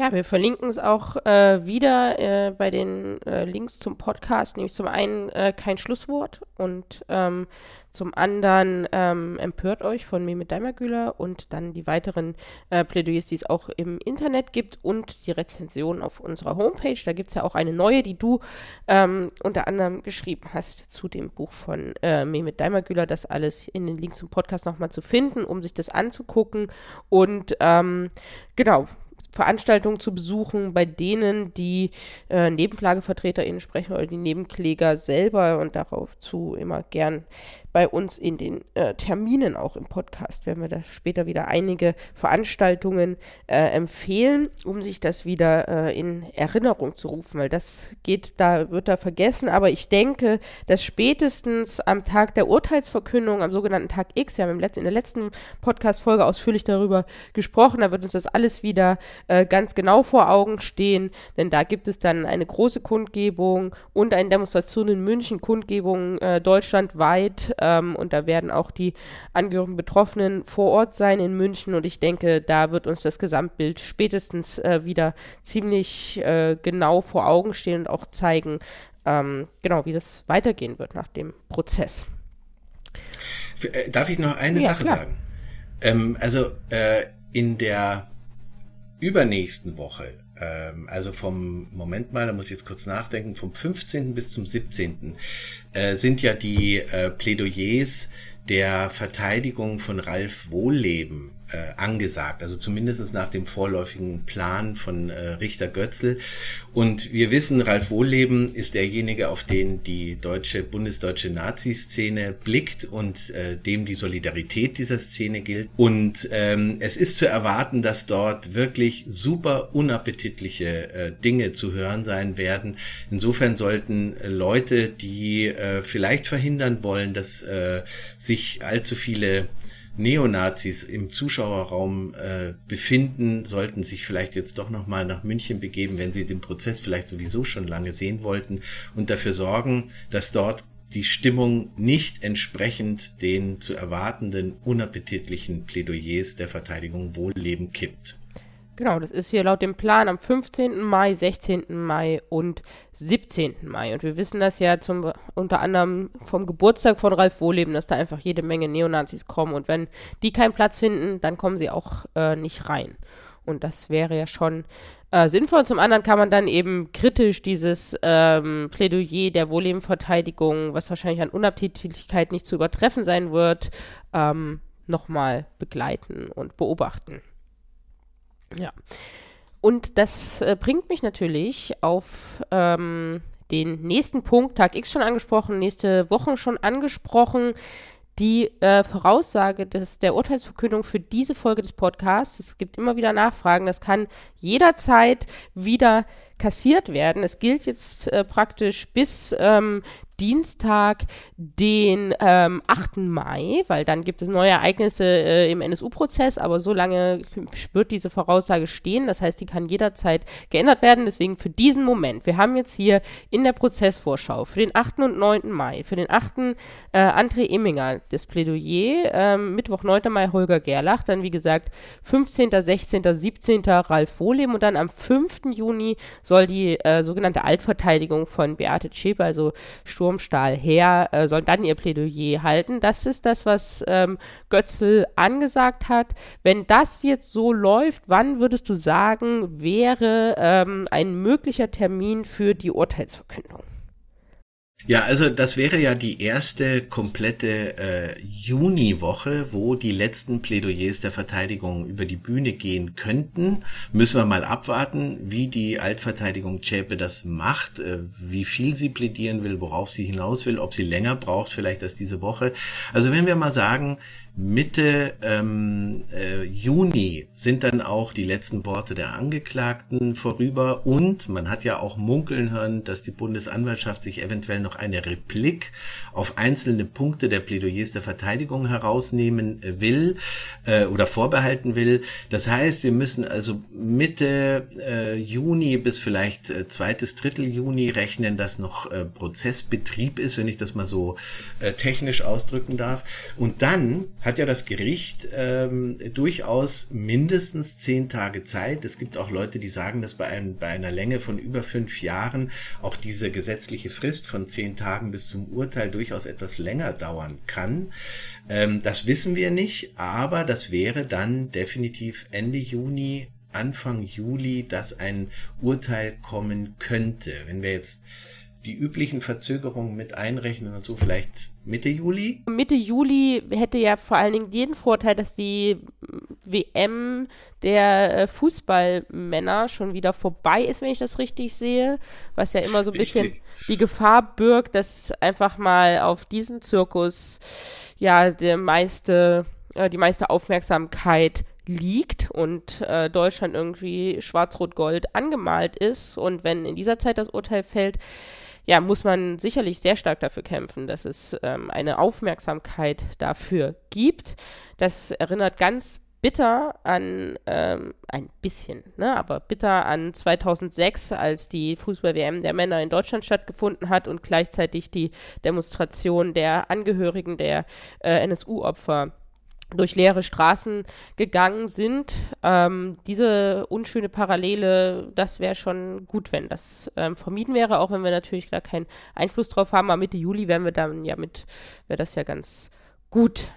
Ja, wir verlinken es auch äh, wieder äh, bei den äh, Links zum Podcast, nämlich zum einen äh, kein Schlusswort und ähm, zum anderen ähm, empört euch von mir mit Daimagüler und dann die weiteren äh, Plädoyers, die es auch im Internet gibt und die Rezension auf unserer Homepage. Da gibt es ja auch eine neue, die du ähm, unter anderem geschrieben hast zu dem Buch von äh, Mehmet Daimagüler. Das alles in den Links zum Podcast nochmal zu finden, um sich das anzugucken und ähm, genau, Veranstaltungen zu besuchen, bei denen die äh, NebenklagevertreterInnen sprechen oder die Nebenkläger selber und darauf zu immer gern bei uns in den äh, Terminen auch im Podcast werden wir da später wieder einige Veranstaltungen äh, empfehlen, um sich das wieder äh, in Erinnerung zu rufen, weil das geht, da wird da vergessen, aber ich denke, dass spätestens am Tag der Urteilsverkündung, am sogenannten Tag X, wir haben im letzten, in der letzten Podcast-Folge ausführlich darüber gesprochen, da wird uns das alles wieder äh, ganz genau vor Augen stehen, denn da gibt es dann eine große Kundgebung und eine Demonstration in München, Kundgebung äh, deutschlandweit, ähm, und da werden auch die Angehörigen Betroffenen vor Ort sein in München und ich denke, da wird uns das Gesamtbild spätestens äh, wieder ziemlich äh, genau vor Augen stehen und auch zeigen, ähm, genau, wie das weitergehen wird nach dem Prozess. Äh, darf ich noch eine ja, Sache klar. sagen? Ähm, also äh, in der übernächsten Woche ähm, also vom, Moment mal, da muss ich jetzt kurz nachdenken, vom 15. bis zum 17. Äh, sind ja die äh, Plädoyers der Verteidigung von Ralf Wohlleben äh, angesagt, also zumindest nach dem vorläufigen Plan von äh, Richter Götzl. Und wir wissen, Ralf Wohlleben ist derjenige, auf den die deutsche, bundesdeutsche Nazi-Szene blickt und äh, dem die Solidarität dieser Szene gilt. Und ähm, es ist zu erwarten, dass dort wirklich super unappetitliche äh, Dinge zu hören sein werden. Insofern sollten äh, Leute, die äh, vielleicht verhindern wollen, dass äh, sich allzu viele Neonazis im Zuschauerraum äh, befinden, sollten sich vielleicht jetzt doch nochmal nach München begeben, wenn sie den Prozess vielleicht sowieso schon lange sehen wollten und dafür sorgen, dass dort die Stimmung nicht entsprechend den zu erwartenden unappetitlichen Plädoyers der Verteidigung Wohlleben kippt. Genau, das ist hier laut dem Plan am 15. Mai, 16. Mai und 17. Mai. Und wir wissen das ja zum, unter anderem vom Geburtstag von Ralf Wohleben, dass da einfach jede Menge Neonazis kommen. Und wenn die keinen Platz finden, dann kommen sie auch äh, nicht rein. Und das wäre ja schon äh, sinnvoll. Zum anderen kann man dann eben kritisch dieses ähm, Plädoyer der Wohllebenverteidigung, was wahrscheinlich an Unappetitlichkeit nicht zu übertreffen sein wird, ähm, nochmal begleiten und beobachten. Ja. Und das äh, bringt mich natürlich auf ähm, den nächsten Punkt, Tag X schon angesprochen, nächste Woche schon angesprochen, die äh, Voraussage des, der Urteilsverkündung für diese Folge des Podcasts. Es gibt immer wieder Nachfragen. Das kann jederzeit wieder kassiert werden. Es gilt jetzt äh, praktisch bis ähm, Dienstag, den ähm, 8. Mai, weil dann gibt es neue Ereignisse äh, im NSU-Prozess, aber so lange wird diese Voraussage stehen. Das heißt, die kann jederzeit geändert werden. Deswegen für diesen Moment. Wir haben jetzt hier in der Prozessvorschau für den 8. und 9. Mai, für den 8. Äh, André Emminger das Plädoyer, äh, Mittwoch, 9. Mai Holger Gerlach, dann wie gesagt 15., 16., 17. Ralf Wohlem und dann am 5. Juni soll die äh, sogenannte Altverteidigung von Beate Zschäpe, also Sturm Turmstahl her, äh, sollen dann ihr Plädoyer halten. Das ist das, was ähm, Götzl angesagt hat. Wenn das jetzt so läuft, wann würdest du sagen, wäre ähm, ein möglicher Termin für die Urteilsverkündung? Ja, also das wäre ja die erste komplette äh, Juniwoche, wo die letzten Plädoyers der Verteidigung über die Bühne gehen könnten. Müssen wir mal abwarten, wie die Altverteidigung Zschäpe das macht, äh, wie viel sie plädieren will, worauf sie hinaus will, ob sie länger braucht vielleicht als diese Woche. Also wenn wir mal sagen, Mitte ähm, äh, Juni sind dann auch die letzten Worte der Angeklagten vorüber und man hat ja auch munkeln hören, dass die Bundesanwaltschaft sich eventuell noch eine Replik auf einzelne Punkte der Plädoyers der Verteidigung herausnehmen will äh, oder vorbehalten will. Das heißt, wir müssen also Mitte äh, Juni bis vielleicht äh, zweites Drittel Juni rechnen, dass noch äh, Prozessbetrieb ist, wenn ich das mal so äh, technisch ausdrücken darf. Und dann hat ja das Gericht ähm, durchaus mindestens zehn Tage Zeit. Es gibt auch Leute, die sagen, dass bei, einem, bei einer Länge von über fünf Jahren auch diese gesetzliche Frist von zehn Tagen bis zum Urteil durchaus etwas länger dauern kann. Ähm, das wissen wir nicht, aber das wäre dann definitiv Ende Juni, Anfang Juli, dass ein Urteil kommen könnte. Wenn wir jetzt die üblichen Verzögerungen mit einrechnen und so vielleicht Mitte Juli? Mitte Juli hätte ja vor allen Dingen den Vorteil, dass die WM der äh, Fußballmänner schon wieder vorbei ist, wenn ich das richtig sehe, was ja immer so ein bisschen die Gefahr birgt, dass einfach mal auf diesen Zirkus ja der meiste, äh, die meiste Aufmerksamkeit liegt und äh, Deutschland irgendwie schwarz-rot-gold angemalt ist und wenn in dieser Zeit das Urteil fällt, ja, muss man sicherlich sehr stark dafür kämpfen, dass es ähm, eine Aufmerksamkeit dafür gibt. Das erinnert ganz bitter an, ähm, ein bisschen, ne, aber bitter an 2006, als die Fußball-WM der Männer in Deutschland stattgefunden hat und gleichzeitig die Demonstration der Angehörigen der äh, NSU-Opfer durch leere Straßen gegangen sind. Ähm, diese unschöne Parallele, das wäre schon gut, wenn das ähm, vermieden wäre, auch wenn wir natürlich gar keinen Einfluss drauf haben. Aber Mitte Juli wären wir dann ja mit, wäre das ja ganz gut.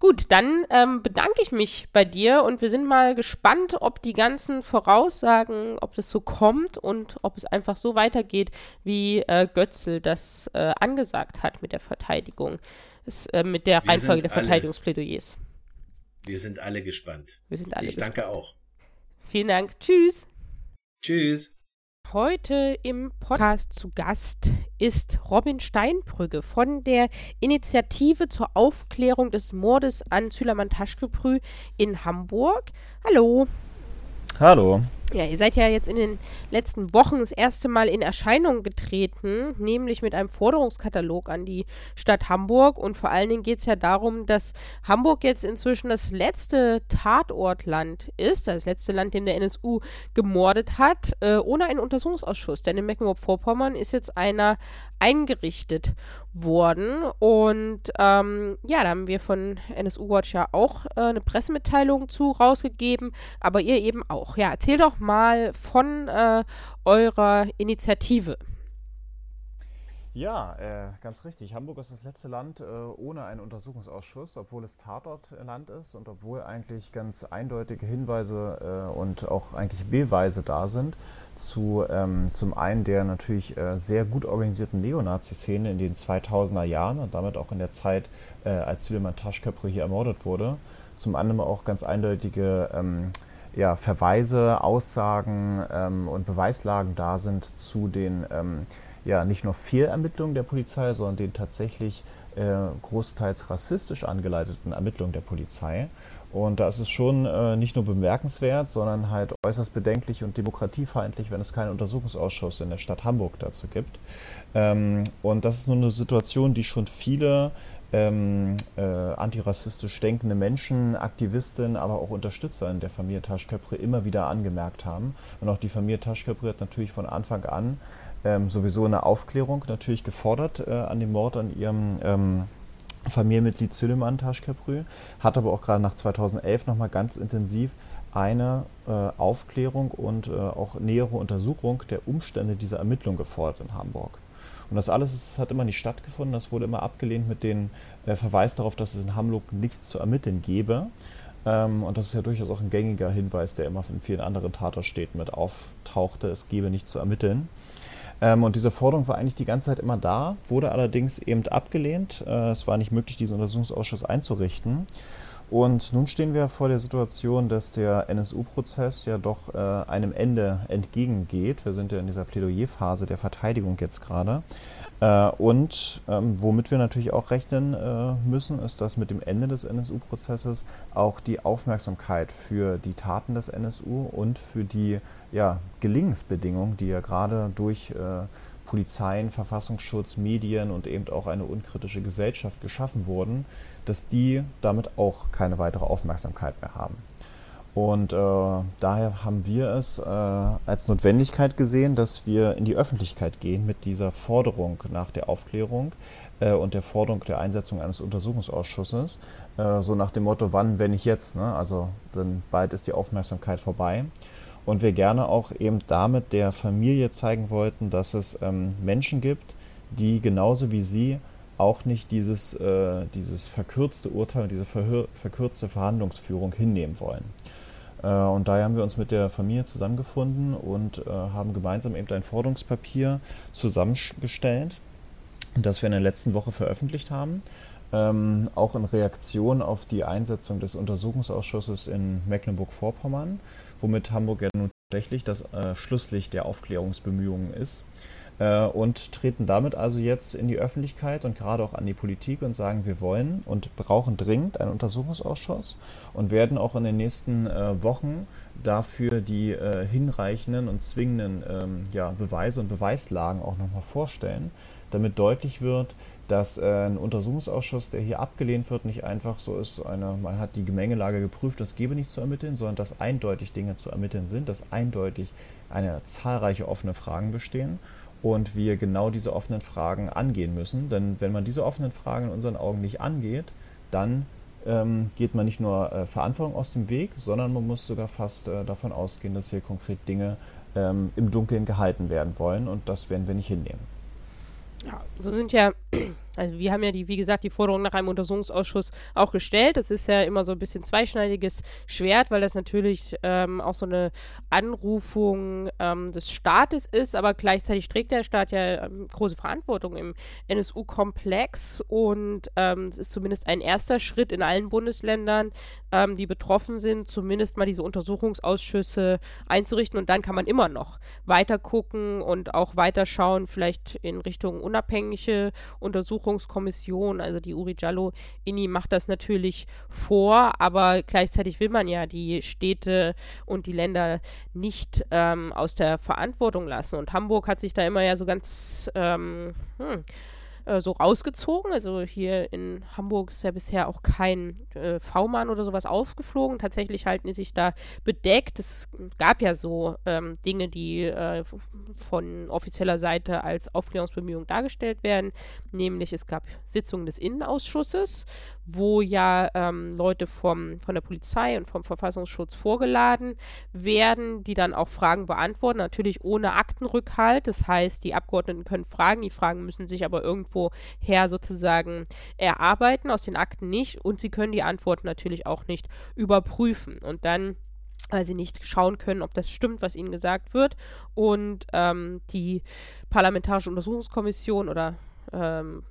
Gut, dann ähm, bedanke ich mich bei dir und wir sind mal gespannt, ob die ganzen Voraussagen, ob das so kommt und ob es einfach so weitergeht, wie äh, Götzel das äh, angesagt hat mit der Verteidigung ist, äh, mit der wir Reihenfolge der Verteidigungsplädoyers. Wir sind alle gespannt. Wir sind alle ich gespannt. danke auch. Vielen Dank. Tschüss. Tschüss. Heute im Podcast zu Gast ist Robin Steinbrügge von der Initiative zur Aufklärung des Mordes an Süleyman Taschkeprü in Hamburg. Hallo. Hallo. Ja, ihr seid ja jetzt in den letzten Wochen das erste Mal in Erscheinung getreten, nämlich mit einem Forderungskatalog an die Stadt Hamburg. Und vor allen Dingen geht es ja darum, dass Hamburg jetzt inzwischen das letzte Tatortland ist, das letzte Land, dem der NSU gemordet hat, äh, ohne einen Untersuchungsausschuss. Denn in Mecklenburg-Vorpommern ist jetzt einer eingerichtet worden. Und ähm, ja, da haben wir von NSU Watch ja auch äh, eine Pressemitteilung zu rausgegeben, aber ihr eben auch. Ja, erzähl doch mal von äh, eurer Initiative. Ja, äh, ganz richtig. Hamburg ist das letzte Land äh, ohne einen Untersuchungsausschuss, obwohl es Tatortland ist und obwohl eigentlich ganz eindeutige Hinweise äh, und auch eigentlich Beweise da sind zu ähm, zum einen der natürlich äh, sehr gut organisierten Neonazi-Szene in den 2000er Jahren und damit auch in der Zeit, äh, als Süleyman Taschköprü hier ermordet wurde. Zum anderen auch ganz eindeutige ähm, ja, Verweise, Aussagen ähm, und Beweislagen da sind zu den ähm, ja nicht nur Fehlermittlungen der Polizei, sondern den tatsächlich äh, großteils rassistisch angeleiteten Ermittlungen der Polizei. Und da ist es schon äh, nicht nur bemerkenswert, sondern halt äußerst bedenklich und demokratiefeindlich, wenn es keinen Untersuchungsausschuss in der Stadt Hamburg dazu gibt. Ähm, und das ist nur eine Situation, die schon viele ähm, äh, antirassistisch denkende Menschen, Aktivistinnen, aber auch Unterstützer in der Familie Taschköpre immer wieder angemerkt haben. Und auch die Familie Taschköpre hat natürlich von Anfang an ähm, sowieso eine Aufklärung natürlich gefordert äh, an dem Mord an ihrem ähm, Familienmitglied Süleyman Taschköprü, hat aber auch gerade nach 2011 nochmal ganz intensiv eine äh, Aufklärung und äh, auch nähere Untersuchung der Umstände dieser Ermittlung gefordert in Hamburg. Und das alles ist, hat immer nicht stattgefunden. Das wurde immer abgelehnt mit dem äh, Verweis darauf, dass es in Hamburg nichts zu ermitteln gäbe. Ähm, und das ist ja durchaus auch ein gängiger Hinweis, der immer in vielen anderen Tatortstädten mit auftauchte, es gebe nichts zu ermitteln. Ähm, und diese Forderung war eigentlich die ganze Zeit immer da, wurde allerdings eben abgelehnt. Äh, es war nicht möglich, diesen Untersuchungsausschuss einzurichten. Und nun stehen wir vor der Situation, dass der NSU-Prozess ja doch äh, einem Ende entgegengeht. Wir sind ja in dieser Plädoyerphase der Verteidigung jetzt gerade. Äh, und ähm, womit wir natürlich auch rechnen äh, müssen, ist, dass mit dem Ende des NSU-Prozesses auch die Aufmerksamkeit für die Taten des NSU und für die ja, Gelingensbedingungen, die ja gerade durch äh, Polizeien, Verfassungsschutz, Medien und eben auch eine unkritische Gesellschaft geschaffen wurden, dass die damit auch keine weitere Aufmerksamkeit mehr haben. Und äh, daher haben wir es äh, als Notwendigkeit gesehen, dass wir in die Öffentlichkeit gehen mit dieser Forderung nach der Aufklärung äh, und der Forderung der Einsetzung eines Untersuchungsausschusses. Äh, so nach dem Motto, wann, wenn nicht jetzt? Ne? Also dann bald ist die Aufmerksamkeit vorbei. Und wir gerne auch eben damit der Familie zeigen wollten, dass es ähm, Menschen gibt, die genauso wie sie auch nicht dieses, äh, dieses verkürzte Urteil, diese verkürzte Verhandlungsführung hinnehmen wollen. Äh, und daher haben wir uns mit der Familie zusammengefunden und äh, haben gemeinsam eben ein Forderungspapier zusammengestellt, das wir in der letzten Woche veröffentlicht haben. Ähm, auch in Reaktion auf die Einsetzung des Untersuchungsausschusses in Mecklenburg-Vorpommern, womit Hamburg ja nun tatsächlich das äh, Schlusslicht der Aufklärungsbemühungen ist. Äh, und treten damit also jetzt in die Öffentlichkeit und gerade auch an die Politik und sagen, wir wollen und brauchen dringend einen Untersuchungsausschuss und werden auch in den nächsten äh, Wochen dafür die äh, hinreichenden und zwingenden ähm, ja, Beweise und Beweislagen auch nochmal vorstellen, damit deutlich wird, dass ein Untersuchungsausschuss, der hier abgelehnt wird, nicht einfach so ist, eine, man hat die Gemengelage geprüft, es gebe nichts zu ermitteln, sondern dass eindeutig Dinge zu ermitteln sind, dass eindeutig eine zahlreiche offene Fragen bestehen und wir genau diese offenen Fragen angehen müssen. Denn wenn man diese offenen Fragen in unseren Augen nicht angeht, dann ähm, geht man nicht nur äh, Verantwortung aus dem Weg, sondern man muss sogar fast äh, davon ausgehen, dass hier konkret Dinge ähm, im Dunkeln gehalten werden wollen und das werden wir nicht hinnehmen. Ja, so sind ja also wir haben ja die, wie gesagt, die Forderung nach einem Untersuchungsausschuss auch gestellt. Das ist ja immer so ein bisschen zweischneidiges Schwert, weil das natürlich ähm, auch so eine Anrufung ähm, des Staates ist, aber gleichzeitig trägt der Staat ja ähm, große Verantwortung im NSU-Komplex und ähm, es ist zumindest ein erster Schritt in allen Bundesländern, ähm, die betroffen sind, zumindest mal diese Untersuchungsausschüsse einzurichten. Und dann kann man immer noch weiter gucken und auch weiter schauen, vielleicht in Richtung unabhängige Untersuchungen Untersuchungskommission, also die Uri Jallo Inni macht das natürlich vor, aber gleichzeitig will man ja die Städte und die Länder nicht ähm, aus der Verantwortung lassen. Und Hamburg hat sich da immer ja so ganz ähm, hm, äh, so rausgezogen. Also hier in Hamburg ist ja bisher auch kein äh, V-Mann oder sowas aufgeflogen. Tatsächlich halten die sich da bedeckt. Es gab ja so ähm, Dinge, die äh, von offizieller Seite als Aufklärungsbemühung dargestellt werden. Nämlich es gab Sitzungen des Innenausschusses, wo ja ähm, Leute vom, von der Polizei und vom Verfassungsschutz vorgeladen werden, die dann auch Fragen beantworten, natürlich ohne Aktenrückhalt. Das heißt, die Abgeordneten können fragen, die Fragen müssen sich aber irgendwo her sozusagen erarbeiten, aus den Akten nicht und sie können die Antworten natürlich auch nicht überprüfen. Und dann weil sie nicht schauen können, ob das stimmt, was ihnen gesagt wird. Und ähm, die Parlamentarische Untersuchungskommission oder ähm,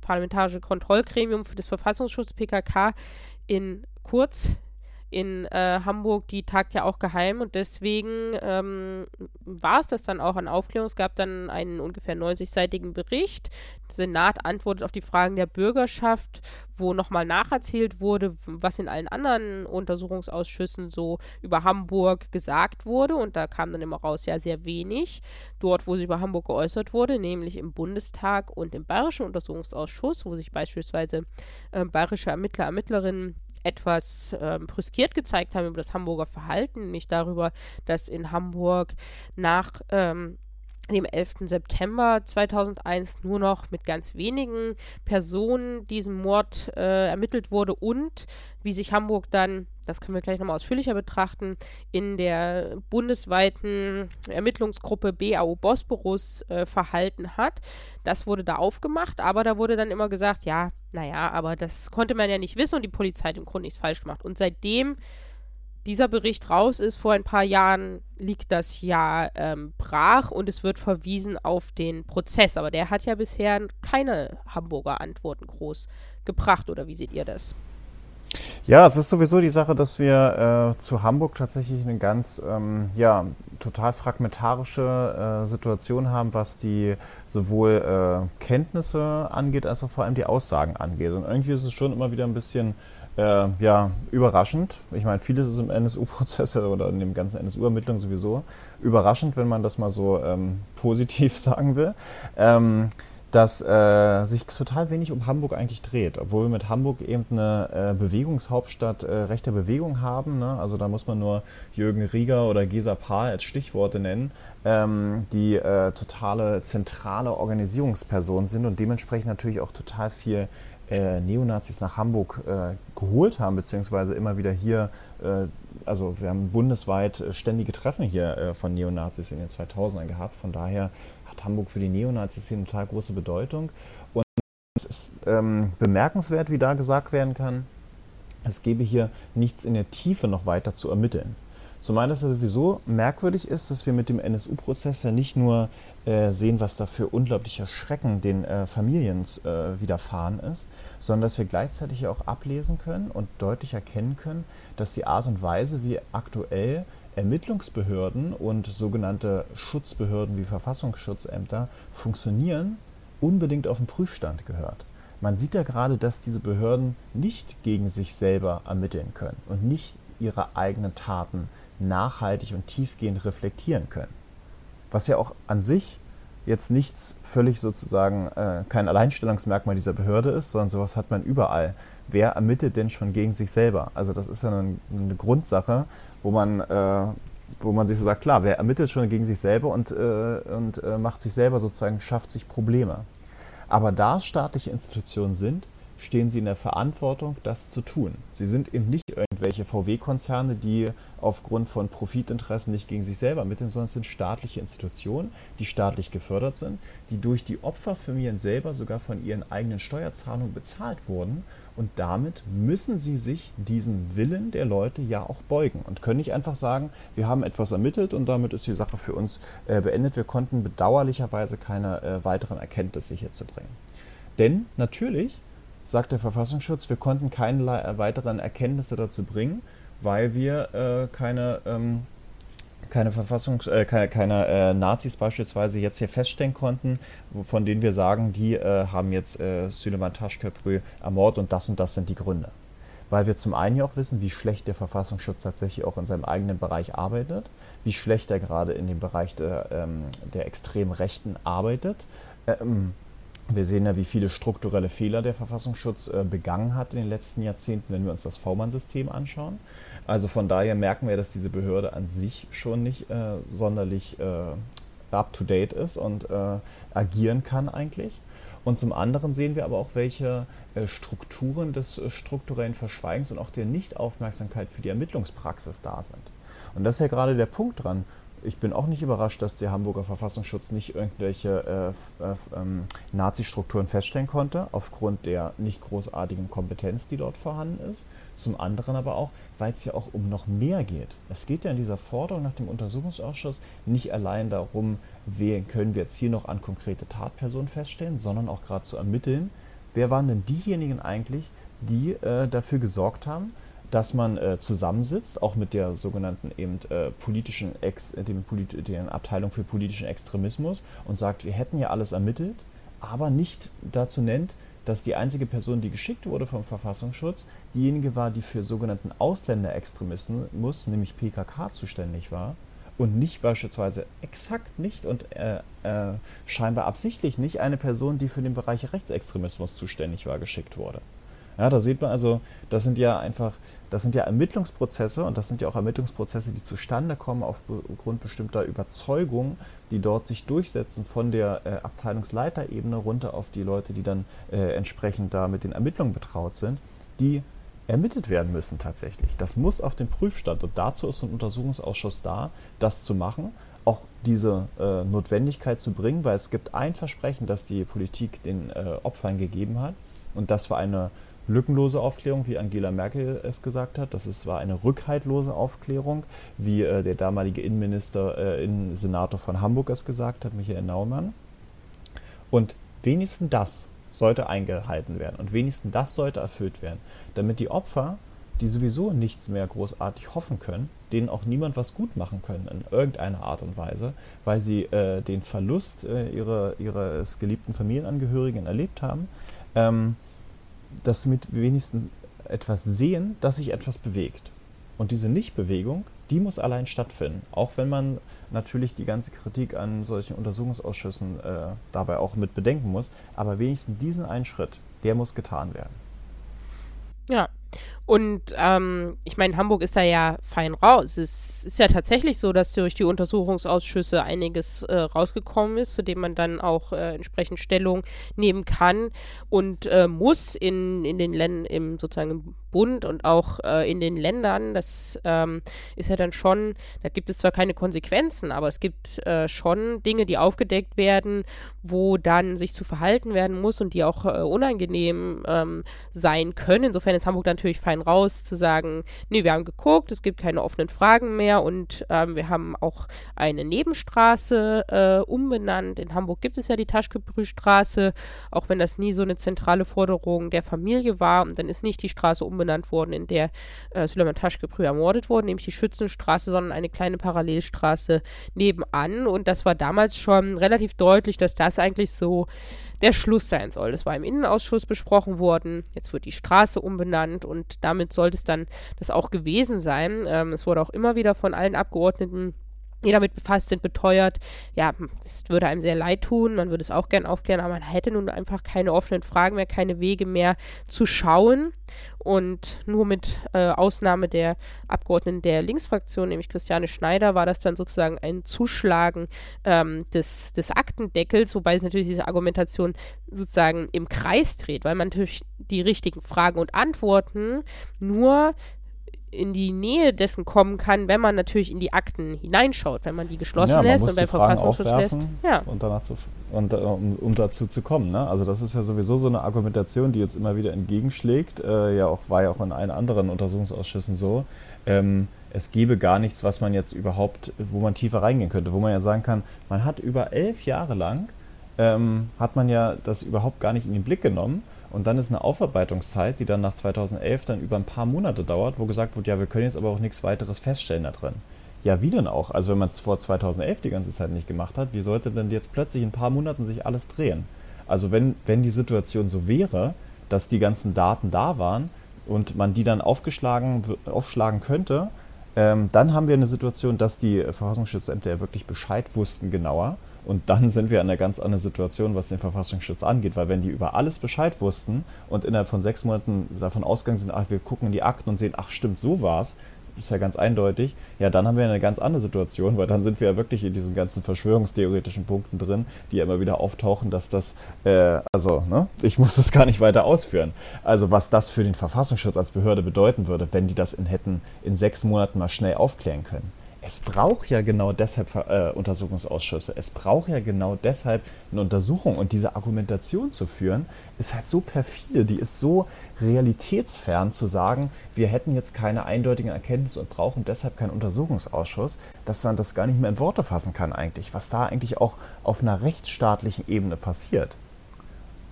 Parlamentarische Kontrollgremium für das Verfassungsschutz PKK in Kurz in äh, Hamburg, die tagt ja auch geheim und deswegen ähm, war es das dann auch an Aufklärung. Es gab dann einen ungefähr 90-seitigen Bericht. Der Senat antwortet auf die Fragen der Bürgerschaft, wo nochmal nacherzählt wurde, was in allen anderen Untersuchungsausschüssen so über Hamburg gesagt wurde. Und da kam dann immer raus, ja, sehr wenig. Dort, wo sich über Hamburg geäußert wurde, nämlich im Bundestag und im Bayerischen Untersuchungsausschuss, wo sich beispielsweise äh, bayerische Ermittler, Ermittlerinnen etwas ähm, brüskiert gezeigt haben über das Hamburger Verhalten, nicht darüber, dass in Hamburg nach ähm, dem 11. September 2001 nur noch mit ganz wenigen Personen diesem Mord äh, ermittelt wurde und wie sich Hamburg dann, das können wir gleich nochmal ausführlicher betrachten, in der bundesweiten Ermittlungsgruppe BAO Bosporus äh, verhalten hat. Das wurde da aufgemacht, aber da wurde dann immer gesagt, ja, naja, aber das konnte man ja nicht wissen und die Polizei hat im Grunde nichts falsch gemacht. Und seitdem dieser Bericht raus ist, vor ein paar Jahren liegt das ja ähm, brach und es wird verwiesen auf den Prozess. Aber der hat ja bisher keine Hamburger Antworten groß gebracht, oder wie seht ihr das? Ja, es ist sowieso die Sache, dass wir äh, zu Hamburg tatsächlich eine ganz, ähm, ja, total fragmentarische äh, Situation haben, was die sowohl äh, Kenntnisse angeht, als auch vor allem die Aussagen angeht. Und irgendwie ist es schon immer wieder ein bisschen äh, ja, überraschend. Ich meine, vieles ist im NSU-Prozess oder in dem ganzen NSU-Ermittlungen sowieso überraschend, wenn man das mal so ähm, positiv sagen will. Ähm, dass äh, sich total wenig um Hamburg eigentlich dreht, obwohl wir mit Hamburg eben eine äh, Bewegungshauptstadt äh, rechter Bewegung haben. Ne? Also da muss man nur Jürgen Rieger oder Gesa Paar als Stichworte nennen, ähm, die äh, totale zentrale Organisierungspersonen sind und dementsprechend natürlich auch total viel äh, Neonazis nach Hamburg äh, geholt haben, beziehungsweise immer wieder hier, äh, also wir haben bundesweit äh, ständige Treffen hier äh, von Neonazis in den 2000ern gehabt. Von daher hat Hamburg für die Neonazis hier eine total große Bedeutung. Und es ist ähm, bemerkenswert, wie da gesagt werden kann, es gebe hier nichts in der Tiefe noch weiter zu ermitteln. Zumal das ja sowieso merkwürdig ist, dass wir mit dem NSU-Prozess ja nicht nur äh, sehen, was da für unglaublicher Schrecken den äh, Familien äh, widerfahren ist, sondern dass wir gleichzeitig ja auch ablesen können und deutlich erkennen können, dass die Art und Weise, wie aktuell Ermittlungsbehörden und sogenannte Schutzbehörden wie Verfassungsschutzämter funktionieren, unbedingt auf den Prüfstand gehört. Man sieht ja gerade, dass diese Behörden nicht gegen sich selber ermitteln können und nicht ihre eigenen Taten nachhaltig und tiefgehend reflektieren können. Was ja auch an sich jetzt nichts völlig sozusagen äh, kein Alleinstellungsmerkmal dieser Behörde ist, sondern sowas hat man überall. Wer ermittelt denn schon gegen sich selber? Also das ist ja eine, eine Grundsache, wo man, äh, wo man sich so sagt, klar, wer ermittelt schon gegen sich selber und, äh, und äh, macht sich selber sozusagen, schafft sich Probleme. Aber da es staatliche Institutionen sind, stehen sie in der Verantwortung, das zu tun. Sie sind eben nicht irgendwelche VW-Konzerne, die aufgrund von Profitinteressen nicht gegen sich selber ermitteln, sondern es sind staatliche Institutionen, die staatlich gefördert sind, die durch die Opferfamilien selber sogar von ihren eigenen Steuerzahlungen bezahlt wurden. Und damit müssen sie sich diesen Willen der Leute ja auch beugen und können nicht einfach sagen, wir haben etwas ermittelt und damit ist die Sache für uns äh, beendet. Wir konnten bedauerlicherweise keine äh, weiteren Erkenntnisse hierzu bringen. Denn natürlich sagt der Verfassungsschutz, wir konnten keine weiteren Erkenntnisse dazu bringen, weil wir äh, keine, ähm, keine Verfassungs-, äh, keine, keine äh, Nazis beispielsweise jetzt hier feststellen konnten, von denen wir sagen, die äh, haben jetzt äh, Süleyman Taschköprü ermordet und das und das sind die Gründe. Weil wir zum einen ja auch wissen, wie schlecht der Verfassungsschutz tatsächlich auch in seinem eigenen Bereich arbeitet, wie schlecht er gerade in dem Bereich der, ähm, der extremen Rechten arbeitet. Ähm, wir sehen ja, wie viele strukturelle Fehler der Verfassungsschutz äh, begangen hat in den letzten Jahrzehnten, wenn wir uns das V-Mann-System anschauen. Also von daher merken wir, dass diese Behörde an sich schon nicht äh, sonderlich äh, up-to-date ist und äh, agieren kann eigentlich. Und zum anderen sehen wir aber auch, welche äh, Strukturen des strukturellen Verschweigens und auch der Nichtaufmerksamkeit für die Ermittlungspraxis da sind. Und das ist ja gerade der Punkt dran ich bin auch nicht überrascht, dass der Hamburger Verfassungsschutz nicht irgendwelche äh, äh, ähm, Nazi-Strukturen feststellen konnte, aufgrund der nicht großartigen Kompetenz, die dort vorhanden ist. Zum anderen aber auch, weil es ja auch um noch mehr geht. Es geht ja in dieser Forderung nach dem Untersuchungsausschuss nicht allein darum, wen können wir jetzt hier noch an konkrete Tatpersonen feststellen, sondern auch gerade zu ermitteln, wer waren denn diejenigen eigentlich, die äh, dafür gesorgt haben, dass man äh, zusammensitzt, auch mit der sogenannten eben äh, politischen Ex, dem Polit den Abteilung für politischen Extremismus und sagt, wir hätten ja alles ermittelt, aber nicht dazu nennt, dass die einzige Person, die geschickt wurde vom Verfassungsschutz, diejenige war, die für sogenannten Ausländerextremismus, nämlich PKK, zuständig war und nicht beispielsweise exakt nicht und äh, äh, scheinbar absichtlich nicht eine Person, die für den Bereich Rechtsextremismus zuständig war, geschickt wurde. Ja, da sieht man also, das sind ja einfach, das sind ja Ermittlungsprozesse und das sind ja auch Ermittlungsprozesse, die zustande kommen aufgrund bestimmter Überzeugungen, die dort sich durchsetzen von der äh, Abteilungsleiterebene runter auf die Leute, die dann äh, entsprechend da mit den Ermittlungen betraut sind, die ermittelt werden müssen tatsächlich. Das muss auf den Prüfstand und dazu ist ein Untersuchungsausschuss da, das zu machen, auch diese äh, Notwendigkeit zu bringen, weil es gibt ein Versprechen, das die Politik den äh, Opfern gegeben hat und das war eine lückenlose Aufklärung, wie Angela Merkel es gesagt hat. Das ist, war eine rückhaltlose Aufklärung, wie äh, der damalige Innenminister, äh, Innensenator von Hamburg es gesagt hat, Michael Naumann. Und wenigstens das sollte eingehalten werden und wenigstens das sollte erfüllt werden, damit die Opfer, die sowieso nichts mehr großartig hoffen können, denen auch niemand was gut machen können in irgendeiner Art und Weise, weil sie äh, den Verlust äh, ihrer, ihres geliebten Familienangehörigen erlebt haben, ähm, dass mit wenigstens etwas sehen, dass sich etwas bewegt. Und diese Nichtbewegung, die muss allein stattfinden. Auch wenn man natürlich die ganze Kritik an solchen Untersuchungsausschüssen äh, dabei auch mit bedenken muss. Aber wenigstens diesen einen Schritt, der muss getan werden. Ja, und ähm, ich meine, Hamburg ist da ja fein raus. Es ist ja tatsächlich so, dass durch die Untersuchungsausschüsse einiges äh, rausgekommen ist, zu dem man dann auch äh, entsprechend Stellung nehmen kann und äh, muss in, in den Ländern, im sozusagen im Bund und auch äh, in den Ländern. Das ähm, ist ja dann schon, da gibt es zwar keine Konsequenzen, aber es gibt äh, schon Dinge, die aufgedeckt werden, wo dann sich zu verhalten werden muss und die auch äh, unangenehm ähm, sein können. Insofern ist Hamburg natürlich fein raus zu sagen, nee, wir haben geguckt, es gibt keine offenen Fragen mehr und ähm, wir haben auch eine Nebenstraße äh, umbenannt. In Hamburg gibt es ja die Taschkebrühstraße, auch wenn das nie so eine zentrale Forderung der Familie war. Und dann ist nicht die Straße umbenannt worden, in der äh, Süleyman Taschkebrüh ermordet wurde, nämlich die Schützenstraße, sondern eine kleine Parallelstraße nebenan. Und das war damals schon relativ deutlich, dass das eigentlich so der Schluss sein soll. Das war im Innenausschuss besprochen worden. Jetzt wird die Straße umbenannt und damit sollte es dann das auch gewesen sein. Ähm, es wurde auch immer wieder von allen Abgeordneten die damit befasst sind, beteuert, ja, es würde einem sehr leid tun, man würde es auch gern aufklären, aber man hätte nun einfach keine offenen Fragen mehr, keine Wege mehr zu schauen. Und nur mit äh, Ausnahme der Abgeordneten der Linksfraktion, nämlich Christiane Schneider, war das dann sozusagen ein Zuschlagen ähm, des, des Aktendeckels, wobei es natürlich diese Argumentation sozusagen im Kreis dreht, weil man natürlich die richtigen Fragen und Antworten nur in die Nähe dessen kommen kann, wenn man natürlich in die Akten hineinschaut, wenn man die geschlossen ja, lässt und beim Verfassungsschutz lässt. Ja. Und danach zu, und, um, um, dazu zu kommen. Ne? Also das ist ja sowieso so eine Argumentation, die jetzt immer wieder entgegenschlägt. Äh, ja, auch war ja auch in allen anderen Untersuchungsausschüssen so. Ähm, es gäbe gar nichts, was man jetzt überhaupt, wo man tiefer reingehen könnte, wo man ja sagen kann, man hat über elf Jahre lang ähm, hat man ja das überhaupt gar nicht in den Blick genommen und dann ist eine Aufarbeitungszeit, die dann nach 2011 dann über ein paar Monate dauert, wo gesagt wird, ja, wir können jetzt aber auch nichts weiteres feststellen da drin. Ja, wie denn auch? Also wenn man es vor 2011 die ganze Zeit nicht gemacht hat, wie sollte denn jetzt plötzlich in ein paar Monaten sich alles drehen? Also wenn, wenn die Situation so wäre, dass die ganzen Daten da waren und man die dann aufgeschlagen, aufschlagen könnte, ähm, dann haben wir eine Situation, dass die Verfassungsschutzämter ja wirklich Bescheid wussten genauer und dann sind wir in einer ganz anderen Situation, was den Verfassungsschutz angeht, weil wenn die über alles Bescheid wussten und innerhalb von sechs Monaten davon ausgegangen sind, ach, wir gucken in die Akten und sehen, ach stimmt, so war's, ist ja ganz eindeutig, ja, dann haben wir eine ganz andere Situation, weil dann sind wir ja wirklich in diesen ganzen verschwörungstheoretischen Punkten drin, die ja immer wieder auftauchen, dass das, äh, also, ne, ich muss das gar nicht weiter ausführen. Also, was das für den Verfassungsschutz als Behörde bedeuten würde, wenn die das in hätten in sechs Monaten mal schnell aufklären können es braucht ja genau deshalb äh, Untersuchungsausschüsse. Es braucht ja genau deshalb eine Untersuchung. Und diese Argumentation zu führen, ist halt so perfide, die ist so realitätsfern zu sagen, wir hätten jetzt keine eindeutigen Erkenntnisse und brauchen deshalb keinen Untersuchungsausschuss, dass man das gar nicht mehr in Worte fassen kann eigentlich, was da eigentlich auch auf einer rechtsstaatlichen Ebene passiert.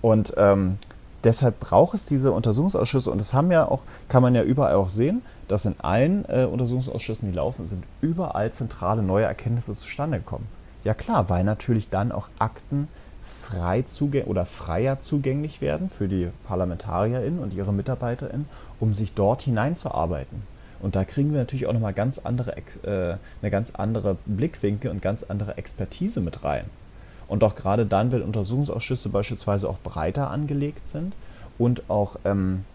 Und ähm, deshalb braucht es diese Untersuchungsausschüsse und das haben ja auch, kann man ja überall auch sehen, dass in allen äh, Untersuchungsausschüssen, die laufen, sind überall zentrale neue Erkenntnisse zustande gekommen. Ja klar, weil natürlich dann auch Akten frei oder freier zugänglich werden für die ParlamentarierInnen und ihre MitarbeiterInnen, um sich dort hineinzuarbeiten. Und da kriegen wir natürlich auch nochmal ganz andere, äh, eine ganz andere Blickwinkel und ganz andere Expertise mit rein. Und auch gerade dann, wenn Untersuchungsausschüsse beispielsweise auch breiter angelegt sind und auch ähm,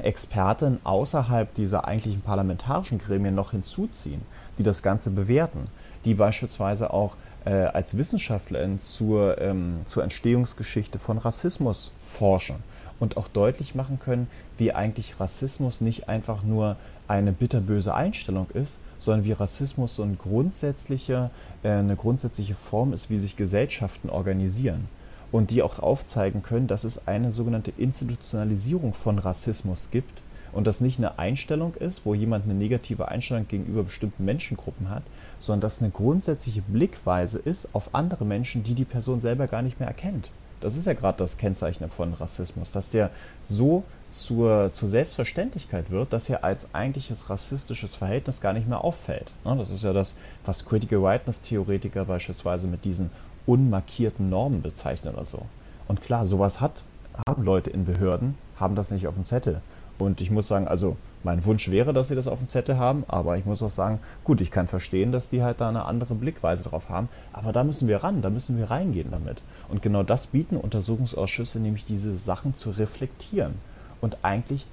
Experten außerhalb dieser eigentlichen parlamentarischen Gremien noch hinzuziehen, die das Ganze bewerten, die beispielsweise auch äh, als Wissenschaftlerin zur, ähm, zur Entstehungsgeschichte von Rassismus forschen und auch deutlich machen können, wie eigentlich Rassismus nicht einfach nur eine bitterböse Einstellung ist, sondern wie Rassismus so eine grundsätzliche, äh, eine grundsätzliche Form ist, wie sich Gesellschaften organisieren. Und die auch aufzeigen können, dass es eine sogenannte Institutionalisierung von Rassismus gibt und das nicht eine Einstellung ist, wo jemand eine negative Einstellung gegenüber bestimmten Menschengruppen hat, sondern dass eine grundsätzliche Blickweise ist auf andere Menschen, die die Person selber gar nicht mehr erkennt. Das ist ja gerade das Kennzeichen von Rassismus, dass der so zur, zur Selbstverständlichkeit wird, dass er als eigentliches rassistisches Verhältnis gar nicht mehr auffällt. Ne, das ist ja das, was Critical Rightness-Theoretiker beispielsweise mit diesen unmarkierten Normen bezeichnen oder so. Und klar, sowas hat, haben Leute in Behörden, haben das nicht auf dem Zettel. Und ich muss sagen, also mein Wunsch wäre, dass sie das auf dem Zettel haben, aber ich muss auch sagen, gut, ich kann verstehen, dass die halt da eine andere Blickweise drauf haben, aber da müssen wir ran, da müssen wir reingehen damit. Und genau das bieten Untersuchungsausschüsse, nämlich diese Sachen zu reflektieren und eigentlich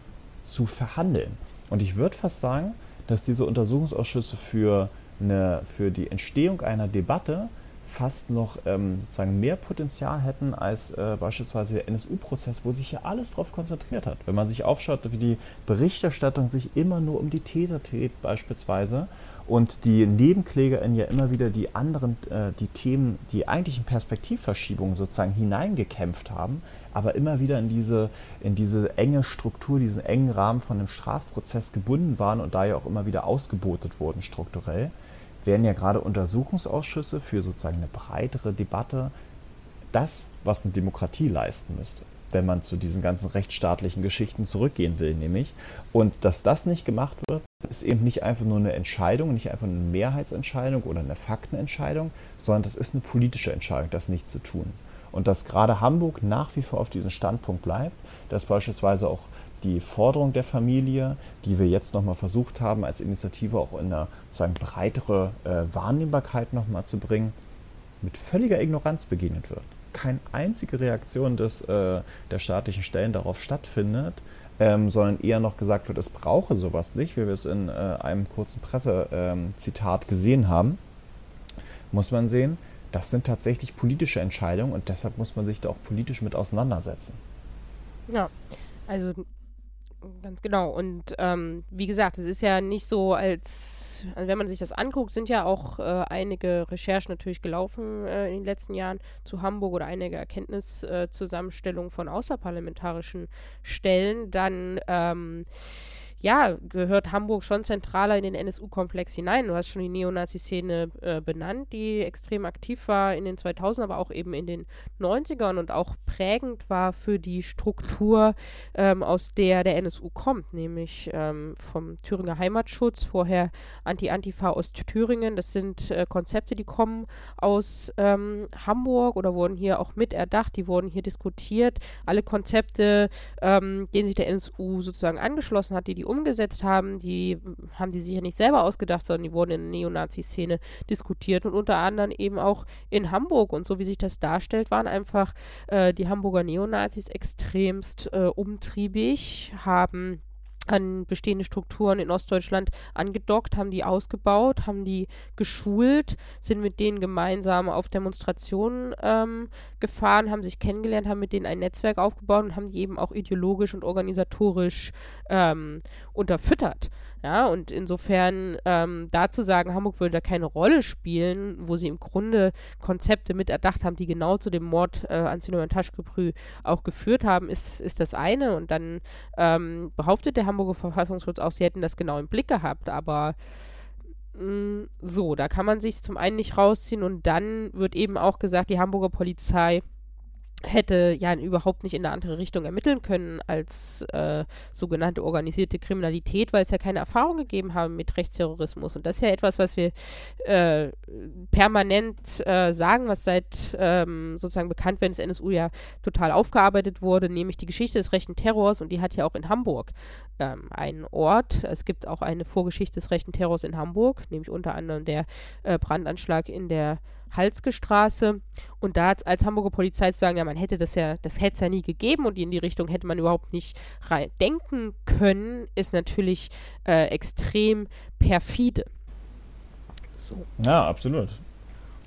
zu verhandeln. Und ich würde fast sagen, dass diese Untersuchungsausschüsse für, eine, für die Entstehung einer Debatte fast noch ähm, sozusagen mehr Potenzial hätten als äh, beispielsweise der NSU-Prozess, wo sich ja alles darauf konzentriert hat. Wenn man sich aufschaut, wie die Berichterstattung sich immer nur um die Täter dreht beispielsweise und die NebenklägerInnen ja immer wieder die anderen, äh, die Themen, die eigentlichen Perspektivverschiebungen sozusagen hineingekämpft haben, aber immer wieder in diese, in diese enge Struktur, diesen engen Rahmen von dem Strafprozess gebunden waren und da ja auch immer wieder ausgebotet wurden strukturell werden ja gerade Untersuchungsausschüsse für sozusagen eine breitere Debatte das, was eine Demokratie leisten müsste, wenn man zu diesen ganzen rechtsstaatlichen Geschichten zurückgehen will, nämlich. Und dass das nicht gemacht wird, ist eben nicht einfach nur eine Entscheidung, nicht einfach eine Mehrheitsentscheidung oder eine Faktenentscheidung, sondern das ist eine politische Entscheidung, das nicht zu tun. Und dass gerade Hamburg nach wie vor auf diesem Standpunkt bleibt, dass beispielsweise auch die Forderung der Familie, die wir jetzt nochmal versucht haben, als Initiative auch in eine sozusagen breitere äh, Wahrnehmbarkeit nochmal zu bringen, mit völliger Ignoranz begegnet wird. Keine einzige Reaktion des, äh, der staatlichen Stellen darauf stattfindet, ähm, sondern eher noch gesagt wird, es brauche sowas nicht, wie wir es in äh, einem kurzen Pressezitat ähm, gesehen haben, muss man sehen, das sind tatsächlich politische Entscheidungen und deshalb muss man sich da auch politisch mit auseinandersetzen. Ja, also Ganz genau. Und ähm, wie gesagt, es ist ja nicht so, als, also wenn man sich das anguckt, sind ja auch äh, einige Recherchen natürlich gelaufen äh, in den letzten Jahren zu Hamburg oder einige Erkenntniszusammenstellungen äh, von außerparlamentarischen Stellen. Dann ähm, ja, gehört Hamburg schon zentraler in den NSU-Komplex hinein. Du hast schon die Neonazi-Szene äh, benannt, die extrem aktiv war in den 2000 aber auch eben in den 90ern und auch prägend war für die Struktur, ähm, aus der der NSU kommt, nämlich ähm, vom Thüringer Heimatschutz, vorher Anti-Antifa Ost-Thüringen. Das sind äh, Konzepte, die kommen aus ähm, Hamburg oder wurden hier auch mit erdacht, die wurden hier diskutiert. Alle Konzepte, ähm, denen sich der NSU sozusagen angeschlossen hat, die die umgesetzt haben, die haben die sich ja nicht selber ausgedacht, sondern die wurden in der Neonazi-Szene diskutiert und unter anderem eben auch in Hamburg. Und so wie sich das darstellt, waren einfach äh, die Hamburger Neonazis extremst äh, umtriebig, haben an bestehende Strukturen in Ostdeutschland angedockt, haben die ausgebaut, haben die geschult, sind mit denen gemeinsam auf Demonstrationen ähm, gefahren, haben sich kennengelernt, haben mit denen ein Netzwerk aufgebaut und haben die eben auch ideologisch und organisatorisch ähm, unterfüttert. Ja, und insofern ähm, dazu sagen, Hamburg würde da keine Rolle spielen, wo sie im Grunde Konzepte mit erdacht haben, die genau zu dem Mord äh, an Sineman Taschkeprü auch geführt haben, ist, ist das eine. Und dann ähm, behauptet der Hamburger Verfassungsschutz auch, sie hätten das genau im Blick gehabt, aber mh, mm, so, da kann man sich zum einen nicht rausziehen und dann wird eben auch gesagt, die Hamburger Polizei hätte ja überhaupt nicht in eine andere Richtung ermitteln können als äh, sogenannte organisierte Kriminalität, weil es ja keine Erfahrung gegeben haben mit Rechtsterrorismus. Und das ist ja etwas, was wir äh, permanent äh, sagen, was seit ähm, sozusagen bekannt werden des NSU ja total aufgearbeitet wurde, nämlich die Geschichte des rechten Terrors. Und die hat ja auch in Hamburg ähm, einen Ort. Es gibt auch eine Vorgeschichte des rechten Terrors in Hamburg, nämlich unter anderem der äh, Brandanschlag in der Halske Straße. Und da als Hamburger Polizei zu sagen, ja, man hätte das ja, das hätte es ja nie gegeben und in die Richtung hätte man überhaupt nicht rein denken können, ist natürlich äh, extrem perfide. So. Ja, absolut.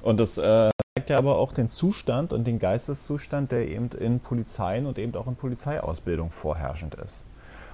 Und das äh, zeigt ja aber auch den Zustand und den Geisteszustand, der eben in Polizeien und eben auch in Polizeiausbildung vorherrschend ist.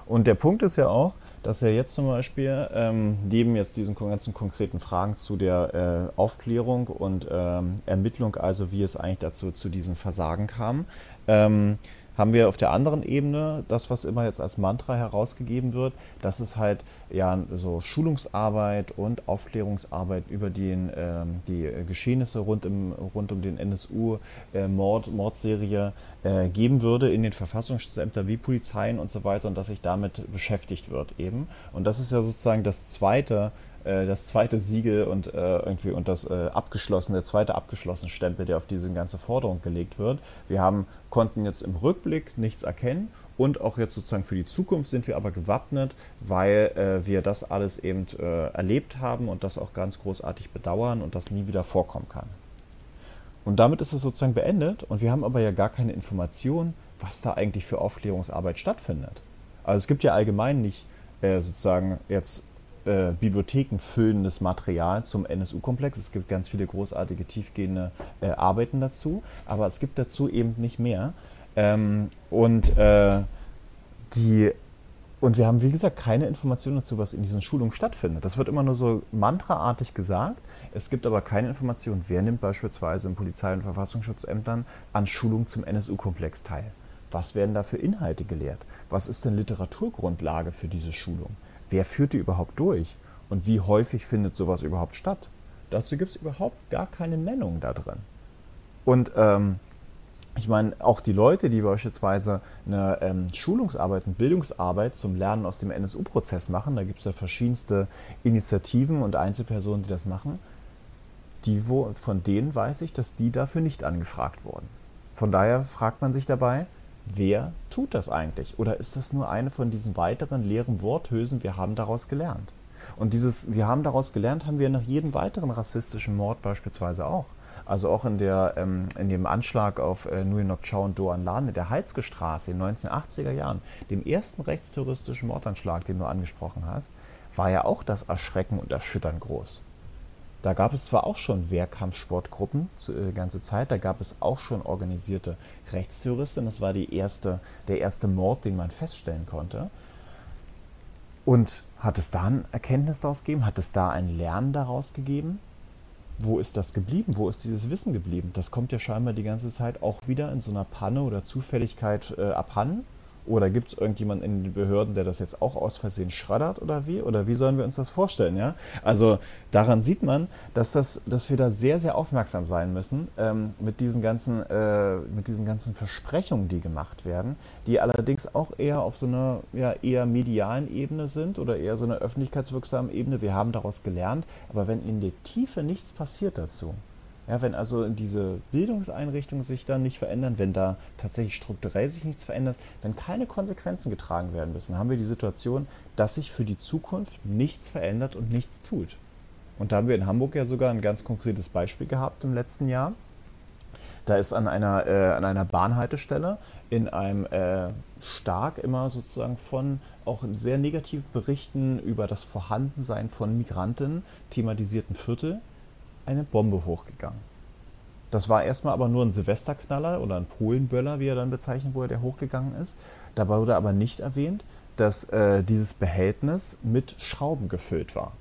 Und der Punkt ist ja auch, dass er jetzt zum Beispiel ähm, neben jetzt diesen ganzen konkreten Fragen zu der äh, Aufklärung und ähm, Ermittlung, also wie es eigentlich dazu zu diesen Versagen kam, ähm, haben wir auf der anderen Ebene das, was immer jetzt als Mantra herausgegeben wird, dass es halt ja so Schulungsarbeit und Aufklärungsarbeit über den, äh, die Geschehnisse rund, im, rund um den NSU-Mord, äh, Mordserie äh, geben würde in den Verfassungsämtern wie Polizeien und so weiter und dass sich damit beschäftigt wird eben. Und das ist ja sozusagen das zweite äh, das zweite Siegel und äh, irgendwie und das äh, abgeschlossene, der zweite abgeschlossene Stempel, der auf diese ganze Forderung gelegt wird. Wir haben, konnten jetzt im Rückblick nichts erkennen und auch jetzt sozusagen für die Zukunft sind wir aber gewappnet, weil äh, wir das alles eben äh, erlebt haben und das auch ganz großartig bedauern und das nie wieder vorkommen kann. Und damit ist es sozusagen beendet und wir haben aber ja gar keine Information, was da eigentlich für Aufklärungsarbeit stattfindet. Also es gibt ja allgemein nicht äh, sozusagen jetzt äh, Bibliotheken füllendes Material zum NSU-Komplex. Es gibt ganz viele großartige, tiefgehende äh, Arbeiten dazu, aber es gibt dazu eben nicht mehr. Ähm, und, äh, die, und wir haben, wie gesagt, keine Informationen dazu, was in diesen Schulungen stattfindet. Das wird immer nur so mantraartig gesagt. Es gibt aber keine Information, wer nimmt beispielsweise in Polizei- und Verfassungsschutzämtern an Schulungen zum NSU-Komplex teil. Was werden da für Inhalte gelehrt? Was ist denn Literaturgrundlage für diese Schulung? Wer führt die überhaupt durch und wie häufig findet sowas überhaupt statt? Dazu gibt es überhaupt gar keine Nennung da drin. Und ähm, ich meine, auch die Leute, die beispielsweise eine ähm, Schulungsarbeit, eine Bildungsarbeit zum Lernen aus dem NSU-Prozess machen, da gibt es ja verschiedenste Initiativen und Einzelpersonen, die das machen, die, wo, von denen weiß ich, dass die dafür nicht angefragt wurden. Von daher fragt man sich dabei, wer tut das eigentlich? Oder ist das nur eine von diesen weiteren leeren Worthülsen, wir haben daraus gelernt? Und dieses Wir haben daraus gelernt, haben wir nach jedem weiteren rassistischen Mord beispielsweise auch. Also auch in, der, ähm, in dem Anschlag auf äh, Nok Chau und Doan Lan in der Heizke Straße in den 1980er Jahren, dem ersten rechtsterroristischen Mordanschlag, den du angesprochen hast, war ja auch das Erschrecken und Erschüttern groß. Da gab es zwar auch schon Wehrkampfsportgruppen die äh, ganze Zeit, da gab es auch schon organisierte Rechtsterroristen. Das war die erste, der erste Mord, den man feststellen konnte. Und hat es da ein Erkenntnis daraus gegeben? Hat es da ein Lernen daraus gegeben? Wo ist das geblieben? Wo ist dieses Wissen geblieben? Das kommt ja scheinbar die ganze Zeit auch wieder in so einer Panne oder Zufälligkeit äh, abhanden. Oder gibt es irgendjemanden in den Behörden, der das jetzt auch aus Versehen schraddert oder wie? Oder wie sollen wir uns das vorstellen? Ja? Also daran sieht man, dass, das, dass wir da sehr, sehr aufmerksam sein müssen ähm, mit, diesen ganzen, äh, mit diesen ganzen Versprechungen, die gemacht werden, die allerdings auch eher auf so einer ja, eher medialen Ebene sind oder eher so einer öffentlichkeitswirksamen Ebene. Wir haben daraus gelernt, aber wenn in der Tiefe nichts passiert dazu, ja, wenn also diese Bildungseinrichtungen sich dann nicht verändern, wenn da tatsächlich strukturell sich nichts verändert, wenn keine Konsequenzen getragen werden müssen, haben wir die Situation, dass sich für die Zukunft nichts verändert und nichts tut. Und da haben wir in Hamburg ja sogar ein ganz konkretes Beispiel gehabt im letzten Jahr. Da ist an einer, äh, an einer Bahnhaltestelle in einem äh, stark immer sozusagen von auch sehr negativen Berichten über das Vorhandensein von Migranten thematisierten Viertel eine Bombe hochgegangen. Das war erstmal aber nur ein Silvesterknaller oder ein Polenböller, wie er dann bezeichnet wurde, der hochgegangen ist. Dabei wurde aber nicht erwähnt, dass äh, dieses Behältnis mit Schrauben gefüllt war.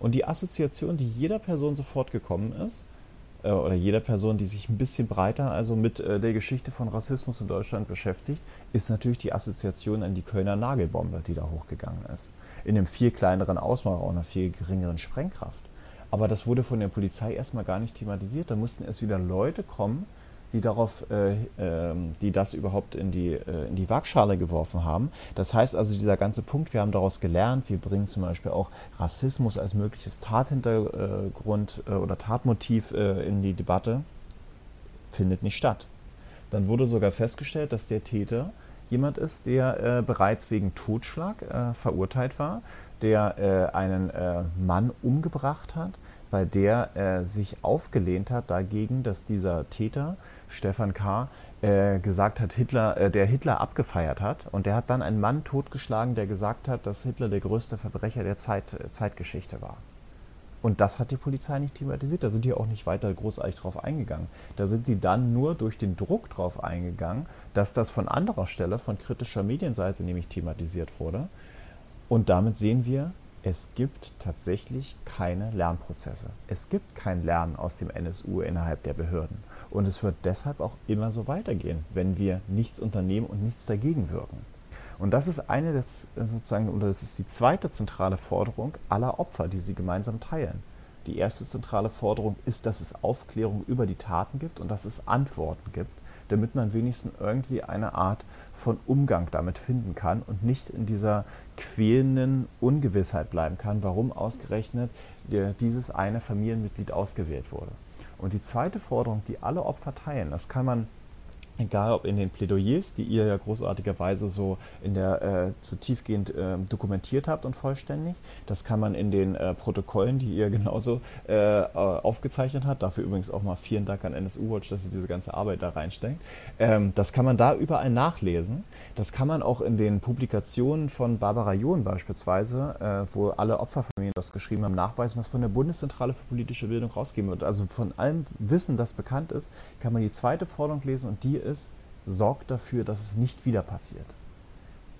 Und die Assoziation, die jeder Person sofort gekommen ist, äh, oder jeder Person, die sich ein bisschen breiter also mit äh, der Geschichte von Rassismus in Deutschland beschäftigt, ist natürlich die Assoziation an die Kölner Nagelbombe, die da hochgegangen ist. In einem viel kleineren Ausmaß, auch einer viel geringeren Sprengkraft. Aber das wurde von der Polizei erstmal gar nicht thematisiert. Da mussten erst wieder Leute kommen, die darauf, äh, äh, die das überhaupt in die, äh, in die Waagschale geworfen haben. Das heißt also, dieser ganze Punkt, wir haben daraus gelernt, wir bringen zum Beispiel auch Rassismus als mögliches Tathintergrund äh, oder Tatmotiv äh, in die Debatte, findet nicht statt. Dann wurde sogar festgestellt, dass der Täter jemand ist, der äh, bereits wegen Totschlag verurteilt war, der einen Mann umgebracht hat, weil der äh, sich aufgelehnt hat dagegen, dass dieser Täter, Stefan K., äh, gesagt hat, Hitler, äh, der Hitler abgefeiert hat. Und der hat dann einen Mann totgeschlagen, der gesagt hat, dass Hitler der größte Verbrecher der Zeit, äh, Zeitgeschichte war. Und das hat die Polizei nicht thematisiert. Da sind die auch nicht weiter großartig drauf eingegangen. Da sind die dann nur durch den Druck drauf eingegangen, dass das von anderer Stelle, von kritischer Medienseite nämlich thematisiert wurde. Und damit sehen wir, es gibt tatsächlich keine Lernprozesse. Es gibt kein Lernen aus dem NSU innerhalb der Behörden. Und es wird deshalb auch immer so weitergehen, wenn wir nichts unternehmen und nichts dagegen wirken. Und das ist eine des, sozusagen, oder das ist die zweite zentrale Forderung aller Opfer, die sie gemeinsam teilen. Die erste zentrale Forderung ist, dass es Aufklärung über die Taten gibt und dass es Antworten gibt, damit man wenigstens irgendwie eine Art von Umgang damit finden kann und nicht in dieser quälenden Ungewissheit bleiben kann, warum ausgerechnet dieses eine Familienmitglied ausgewählt wurde. Und die zweite Forderung, die alle Opfer teilen, das kann man egal ob in den Plädoyers, die ihr ja großartigerweise so in der äh, so tiefgehend äh, dokumentiert habt und vollständig. Das kann man in den äh, Protokollen, die ihr genauso äh, aufgezeichnet habt. Dafür übrigens auch mal vielen Dank an NSU Watch, dass ihr diese ganze Arbeit da reinsteckt. Ähm, das kann man da überall nachlesen. Das kann man auch in den Publikationen von Barbara John beispielsweise, äh, wo alle Opferfamilien das geschrieben haben, nachweisen, was von der Bundeszentrale für politische Bildung rausgeben wird. Also von allem Wissen, das bekannt ist, kann man die zweite Forderung lesen und die ist, sorgt dafür, dass es nicht wieder passiert.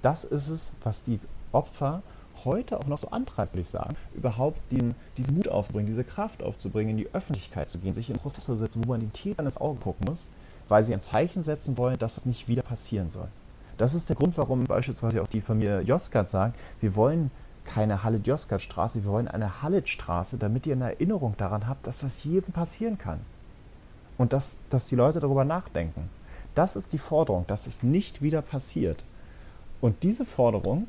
Das ist es, was die Opfer heute auch noch so antreibt, würde ich sagen, überhaupt den, diesen Mut aufzubringen, diese Kraft aufzubringen, in die Öffentlichkeit zu gehen, sich in Prozesse zu setzen, wo man den Tätern ins Auge gucken muss, weil sie ein Zeichen setzen wollen, dass es nicht wieder passieren soll. Das ist der Grund, warum beispielsweise auch die Familie Joskat sagt, wir wollen keine Halit-Joskat-Straße, wir wollen eine Halit-Straße, damit ihr eine Erinnerung daran habt, dass das jedem passieren kann. Und dass, dass die Leute darüber nachdenken. Das ist die Forderung, dass es nicht wieder passiert. Und diese Forderung,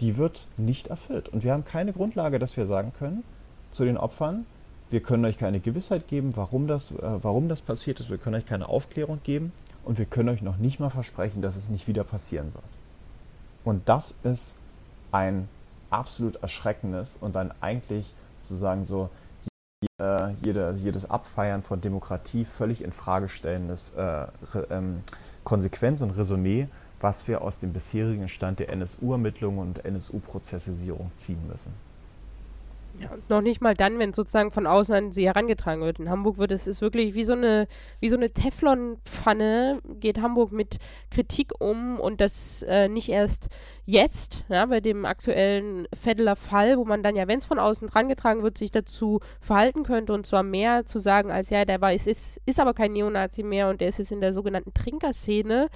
die wird nicht erfüllt. Und wir haben keine Grundlage, dass wir sagen können zu den Opfern, wir können euch keine Gewissheit geben, warum das, äh, warum das passiert ist. Wir können euch keine Aufklärung geben und wir können euch noch nicht mal versprechen, dass es nicht wieder passieren wird. Und das ist ein absolut erschreckendes und ein eigentlich sozusagen so äh, jede, jedes Abfeiern von Demokratie völlig in Frage stellendes äh, ähm, Konsequenz und Resonee, was wir aus dem bisherigen Stand der NSU-Ermittlungen und NSU-Prozessisierung ziehen müssen. Ja, noch nicht mal dann, wenn sozusagen von außen an sie herangetragen wird. In Hamburg wird es ist wirklich wie so eine, so eine Teflonpfanne, geht Hamburg mit Kritik um und das äh, nicht erst jetzt, ja, bei dem aktuellen Feddeler Fall, wo man dann ja, wenn es von außen herangetragen wird, sich dazu verhalten könnte und zwar mehr zu sagen als, ja, der war, ist, ist, ist aber kein Neonazi mehr und der ist jetzt in der sogenannten Trinkerszene.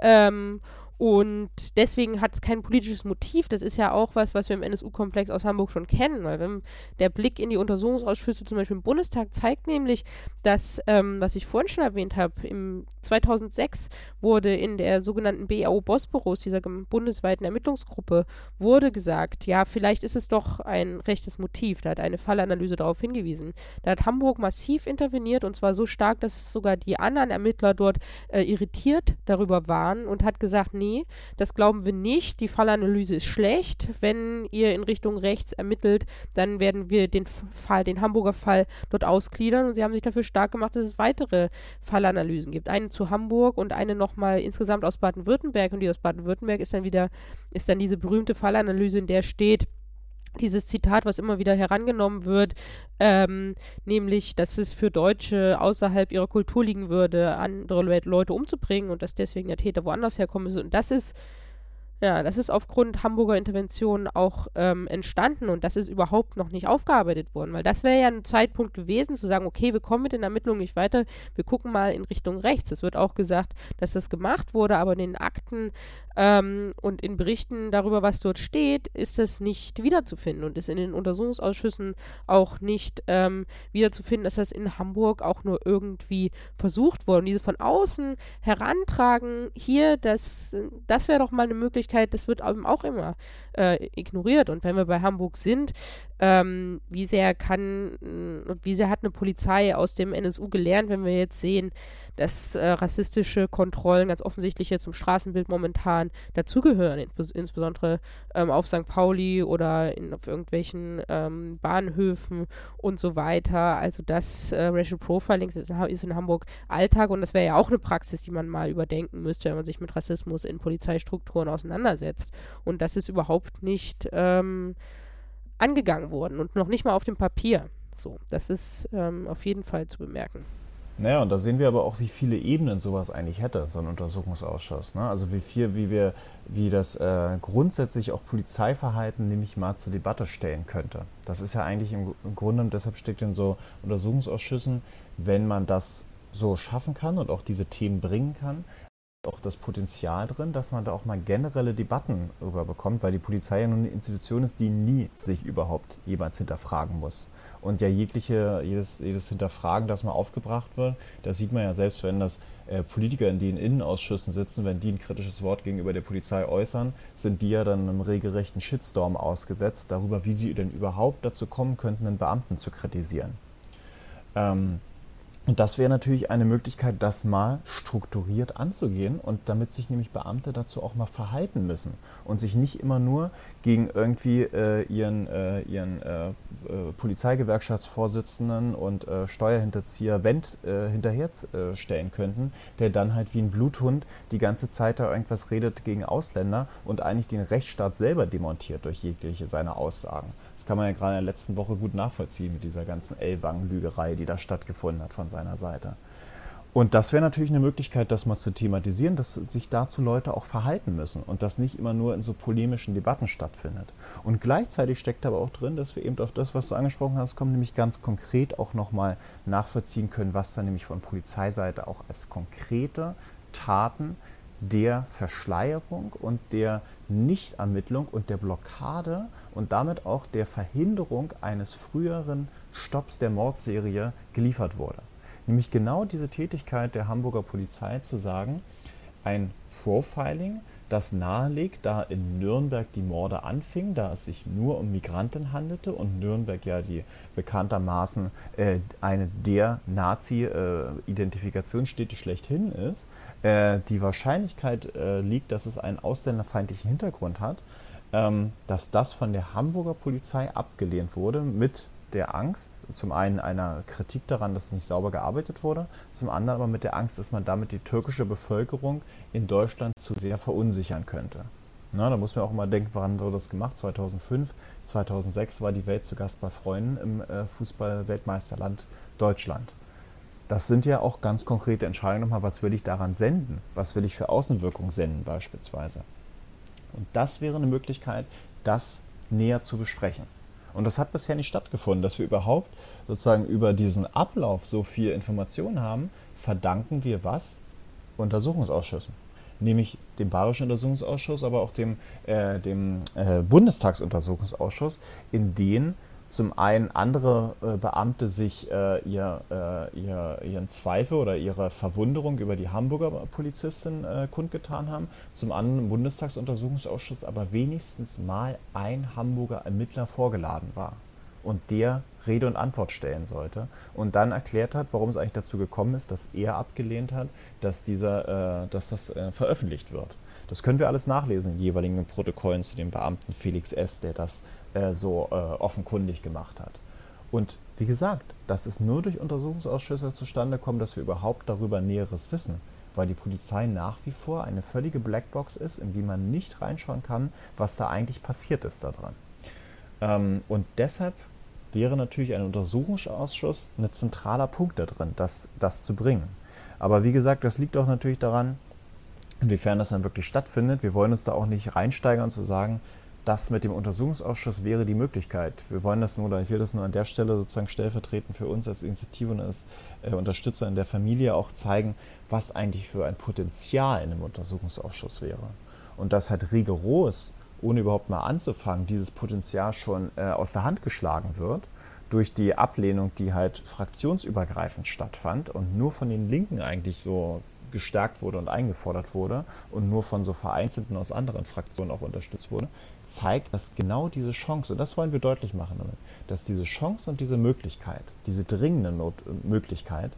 Ähm, und deswegen hat es kein politisches Motiv. Das ist ja auch was, was wir im NSU-Komplex aus Hamburg schon kennen. Weil wenn der Blick in die Untersuchungsausschüsse zum Beispiel im Bundestag zeigt nämlich, dass, ähm, was ich vorhin schon erwähnt habe, im 2006 wurde in der sogenannten BAO Bosporus, dieser bundesweiten Ermittlungsgruppe, wurde gesagt, ja, vielleicht ist es doch ein rechtes Motiv. Da hat eine Fallanalyse darauf hingewiesen. Da hat Hamburg massiv interveniert und zwar so stark, dass sogar die anderen Ermittler dort äh, irritiert darüber waren und hat gesagt, nee, das glauben wir nicht. Die Fallanalyse ist schlecht. Wenn ihr in Richtung rechts ermittelt, dann werden wir den Fall, den Hamburger Fall dort ausgliedern. Und sie haben sich dafür stark gemacht, dass es weitere Fallanalysen gibt. Eine zu Hamburg und eine nochmal insgesamt aus Baden-Württemberg. Und die aus Baden-Württemberg ist dann wieder, ist dann diese berühmte Fallanalyse, in der steht, dieses Zitat, was immer wieder herangenommen wird, ähm, nämlich, dass es für Deutsche außerhalb ihrer Kultur liegen würde, andere Le Leute umzubringen und dass deswegen der Täter woanders herkommen müsse. Und das ist Ja, das ist aufgrund Hamburger Intervention auch ähm, entstanden und das ist überhaupt noch nicht aufgearbeitet worden, weil das wäre ja ein Zeitpunkt gewesen, zu sagen, okay, wir kommen mit den Ermittlungen nicht weiter, wir gucken mal in Richtung rechts. Es wird auch gesagt, dass das gemacht wurde, aber in den Akten ähm, und in Berichten darüber, was dort steht, ist es nicht wiederzufinden und ist in den Untersuchungsausschüssen auch nicht ähm, wiederzufinden, dass das in Hamburg auch nur irgendwie versucht wurde. Und dieses von außen herantragen, hier, das, das wäre doch mal eine Möglichkeit, das wird eben auch immer äh, ignoriert. Und wenn wir bei Hamburg sind, ähm, wie sehr kann und wie sehr hat eine Polizei aus dem NSU gelernt, wenn wir jetzt sehen, dass äh, rassistische Kontrollen ganz offensichtlich jetzt zum Straßenbild momentan dazugehören, insbes insbesondere ähm, auf St. Pauli oder in, auf irgendwelchen ähm, Bahnhöfen und so weiter. Also das äh, Racial Profiling ist, ist in Hamburg Alltag und das wäre ja auch eine Praxis, die man mal überdenken müsste, wenn man sich mit Rassismus in Polizeistrukturen auseinandersetzt. Und das ist überhaupt nicht ähm, angegangen worden und noch nicht mal auf dem Papier. So, das ist ähm, auf jeden Fall zu bemerken. Naja, und da sehen wir aber auch, wie viele Ebenen sowas eigentlich hätte, so ein Untersuchungsausschuss. Ne? Also wie viel, wie wir, wie das äh, grundsätzlich auch Polizeiverhalten nämlich mal zur Debatte stellen könnte. Das ist ja eigentlich im, im Grunde, deshalb steckt in so Untersuchungsausschüssen, wenn man das so schaffen kann und auch diese Themen bringen kann, auch das Potenzial drin, dass man da auch mal generelle Debatten darüber bekommt, weil die Polizei ja nun eine Institution ist, die nie sich überhaupt jemals hinterfragen muss und ja jegliche, jedes, jedes Hinterfragen, das mal aufgebracht wird, das sieht man ja selbst, wenn das äh, Politiker, in den Innenausschüssen sitzen, wenn die ein kritisches Wort gegenüber der Polizei äußern, sind die ja dann einem regelrechten Shitstorm ausgesetzt darüber, wie sie denn überhaupt dazu kommen könnten, einen Beamten zu kritisieren. Ähm, und das wäre natürlich eine Möglichkeit, das mal strukturiert anzugehen und damit sich nämlich Beamte dazu auch mal verhalten müssen und sich nicht immer nur gegen irgendwie äh, ihren, äh, ihren äh, äh Polizeigewerkschaftsvorsitzenden und äh, Steuerhinterzieher Wendt äh, hinterherstellen könnten, der dann halt wie ein Bluthund die ganze Zeit da irgendwas redet gegen Ausländer und eigentlich den Rechtsstaat selber demontiert durch jegliche seiner Aussagen. Das kann man ja gerade in der letzten Woche gut nachvollziehen mit dieser ganzen Ellwangen-Lügerei, die da stattgefunden hat von seiner Seite. Und das wäre natürlich eine Möglichkeit, das mal zu thematisieren, dass sich dazu Leute auch verhalten müssen und das nicht immer nur in so polemischen Debatten stattfindet. Und gleichzeitig steckt aber auch drin, dass wir eben auf das, was du angesprochen hast, kommen, nämlich ganz konkret auch nochmal nachvollziehen können, was da nämlich von Polizeiseite auch als konkrete Taten der Verschleierung und der Nichtermittlung und der Blockade und damit auch der Verhinderung eines früheren Stopps der Mordserie geliefert wurde. Nämlich genau diese Tätigkeit der Hamburger Polizei zu sagen, ein Profiling, das nahelegt, da in Nürnberg die Morde anfingen, da es sich nur um Migranten handelte und Nürnberg ja die bekanntermaßen äh, eine der Nazi-Identifikationsstädte äh, schlechthin ist, äh, die Wahrscheinlichkeit äh, liegt, dass es einen ausländerfeindlichen Hintergrund hat, dass das von der Hamburger Polizei abgelehnt wurde mit der Angst, zum einen einer Kritik daran, dass nicht sauber gearbeitet wurde, zum anderen aber mit der Angst, dass man damit die türkische Bevölkerung in Deutschland zu sehr verunsichern könnte. Na, da muss man auch mal denken, wann wurde das gemacht? 2005, 2006 war die Welt zu Gast bei Freunden im äh, Fußball-Weltmeisterland Deutschland. Das sind ja auch ganz konkrete Entscheidungen nochmal, was will ich daran senden? Was will ich für Außenwirkung senden beispielsweise? Und das wäre eine Möglichkeit, das näher zu besprechen. Und das hat bisher nicht stattgefunden, dass wir überhaupt sozusagen über diesen Ablauf so viel Informationen haben, verdanken wir was? Untersuchungsausschüssen. Nämlich dem Bayerischen Untersuchungsausschuss, aber auch dem, äh, dem äh, Bundestagsuntersuchungsausschuss, in denen zum einen andere äh, Beamte sich äh, ihr, äh, ihr, ihren Zweifel oder ihre Verwunderung über die Hamburger Polizistin äh, kundgetan haben, zum anderen im Bundestagsuntersuchungsausschuss aber wenigstens mal ein Hamburger Ermittler vorgeladen war und der Rede und Antwort stellen sollte und dann erklärt hat, warum es eigentlich dazu gekommen ist, dass er abgelehnt hat, dass, dieser, äh, dass das äh, veröffentlicht wird. Das können wir alles nachlesen in jeweiligen Protokollen zu dem Beamten Felix S., der das äh, so äh, offenkundig gemacht hat. Und wie gesagt, das ist nur durch Untersuchungsausschüsse zustande gekommen, dass wir überhaupt darüber Näheres wissen, weil die Polizei nach wie vor eine völlige Blackbox ist, in die man nicht reinschauen kann, was da eigentlich passiert ist daran. Ähm, und deshalb wäre natürlich ein Untersuchungsausschuss ein zentraler Punkt da drin, das, das zu bringen. Aber wie gesagt, das liegt auch natürlich daran, inwiefern das dann wirklich stattfindet. Wir wollen uns da auch nicht reinsteigern zu sagen, das mit dem Untersuchungsausschuss wäre die Möglichkeit. Wir wollen das nur, oder ich will das nur an der Stelle sozusagen stellvertretend für uns als Initiative und als äh, Unterstützer in der Familie auch zeigen, was eigentlich für ein Potenzial in einem Untersuchungsausschuss wäre. Und das halt rigoros, ohne überhaupt mal anzufangen, dieses Potenzial schon äh, aus der Hand geschlagen wird durch die Ablehnung, die halt fraktionsübergreifend stattfand und nur von den Linken eigentlich so gestärkt wurde und eingefordert wurde und nur von so Vereinzelten aus anderen Fraktionen auch unterstützt wurde, zeigt, dass genau diese Chance, und das wollen wir deutlich machen damit, dass diese Chance und diese Möglichkeit, diese dringende Not Möglichkeit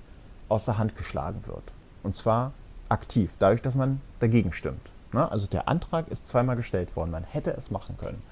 aus der Hand geschlagen wird. Und zwar aktiv, dadurch, dass man dagegen stimmt. Ne? Also der Antrag ist zweimal gestellt worden, man hätte es machen können.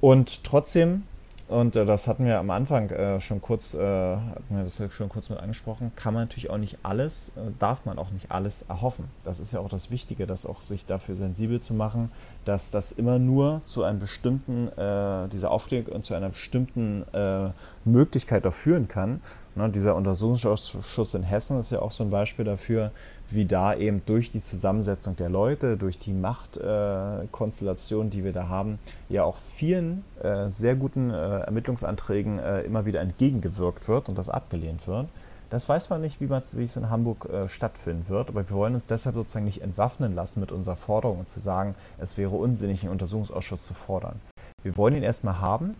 Und trotzdem und äh, das hatten wir am Anfang äh, schon kurz, äh, hatten wir das schon kurz mit angesprochen, kann man natürlich auch nicht alles, äh, darf man auch nicht alles erhoffen. Das ist ja auch das Wichtige, dass auch sich dafür sensibel zu machen, dass das immer nur zu einem bestimmten, äh, dieser Aufklärung und zu einer bestimmten äh, Möglichkeit auch führen kann. Ne, dieser Untersuchungsausschuss in Hessen ist ja auch so ein Beispiel dafür, wie da eben durch die Zusammensetzung der Leute, durch die Machtkonstellation, äh, die wir da haben, ja auch vielen äh, sehr guten äh, Ermittlungsanträgen äh, immer wieder entgegengewirkt wird und das abgelehnt wird. Das weiß man nicht, wie, es in Hamburg äh, stattfinden wird, aber wir wollen uns deshalb sozusagen nicht entwaffnen lassen mit unserer Forderung und zu sagen, es wäre unsinnig, einen Untersuchungsausschuss zu fordern. Wir wollen ihn erstmal haben.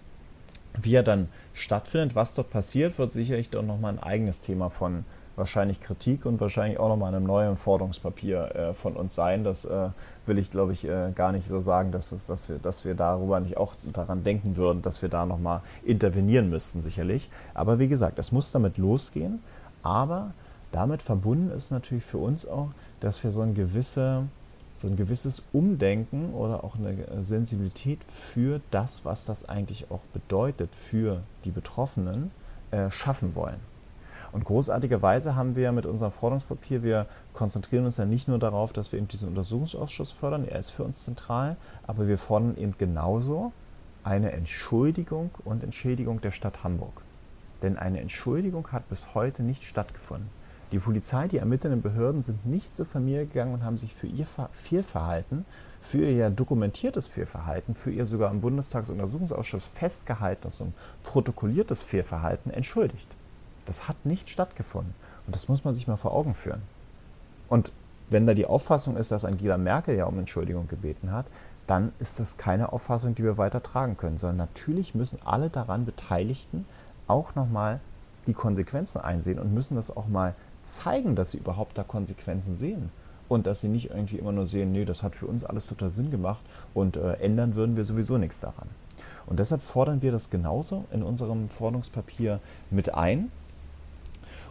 Wie er dann stattfindet, was dort passiert, wird sicherlich doch nochmal ein eigenes Thema von wahrscheinlich Kritik und wahrscheinlich auch nochmal einem neuen Forderungspapier äh, von uns sein. Das äh, will ich, glaube ich, äh, gar nicht so sagen, dass, es, dass, wir, dass wir darüber nicht auch daran denken würden, dass wir da nochmal intervenieren müssten, sicherlich. Aber wie gesagt, es muss damit losgehen. Aber damit verbunden ist natürlich für uns auch, dass wir so ein, gewisse, so ein gewisses Umdenken oder auch eine Sensibilität für das, was das eigentlich auch bedeutet für die Betroffenen, äh, schaffen wollen. Und großartigerweise haben wir mit unserem Forderungspapier, wir konzentrieren uns ja nicht nur darauf, dass wir eben diesen Untersuchungsausschuss fördern, er ist für uns zentral, aber wir fordern eben genauso eine Entschuldigung und Entschädigung der Stadt Hamburg. Denn eine Entschuldigung hat bis heute nicht stattgefunden. Die Polizei, die ermittelnden Behörden sind nicht zur Familie gegangen und haben sich für ihr Fehlverhalten, für ihr dokumentiertes Fehlverhalten, für ihr sogar im Bundestagsuntersuchungsausschuss festgehaltenes und protokolliertes Fehlverhalten entschuldigt. Das hat nicht stattgefunden. Und das muss man sich mal vor Augen führen. Und wenn da die Auffassung ist, dass Angela Merkel ja um Entschuldigung gebeten hat, dann ist das keine Auffassung, die wir weiter tragen können, sondern natürlich müssen alle daran Beteiligten auch nochmal die Konsequenzen einsehen und müssen das auch mal zeigen, dass sie überhaupt da Konsequenzen sehen. Und dass sie nicht irgendwie immer nur sehen, nee, das hat für uns alles total Sinn gemacht und äh, ändern würden wir sowieso nichts daran. Und deshalb fordern wir das genauso in unserem Forderungspapier mit ein,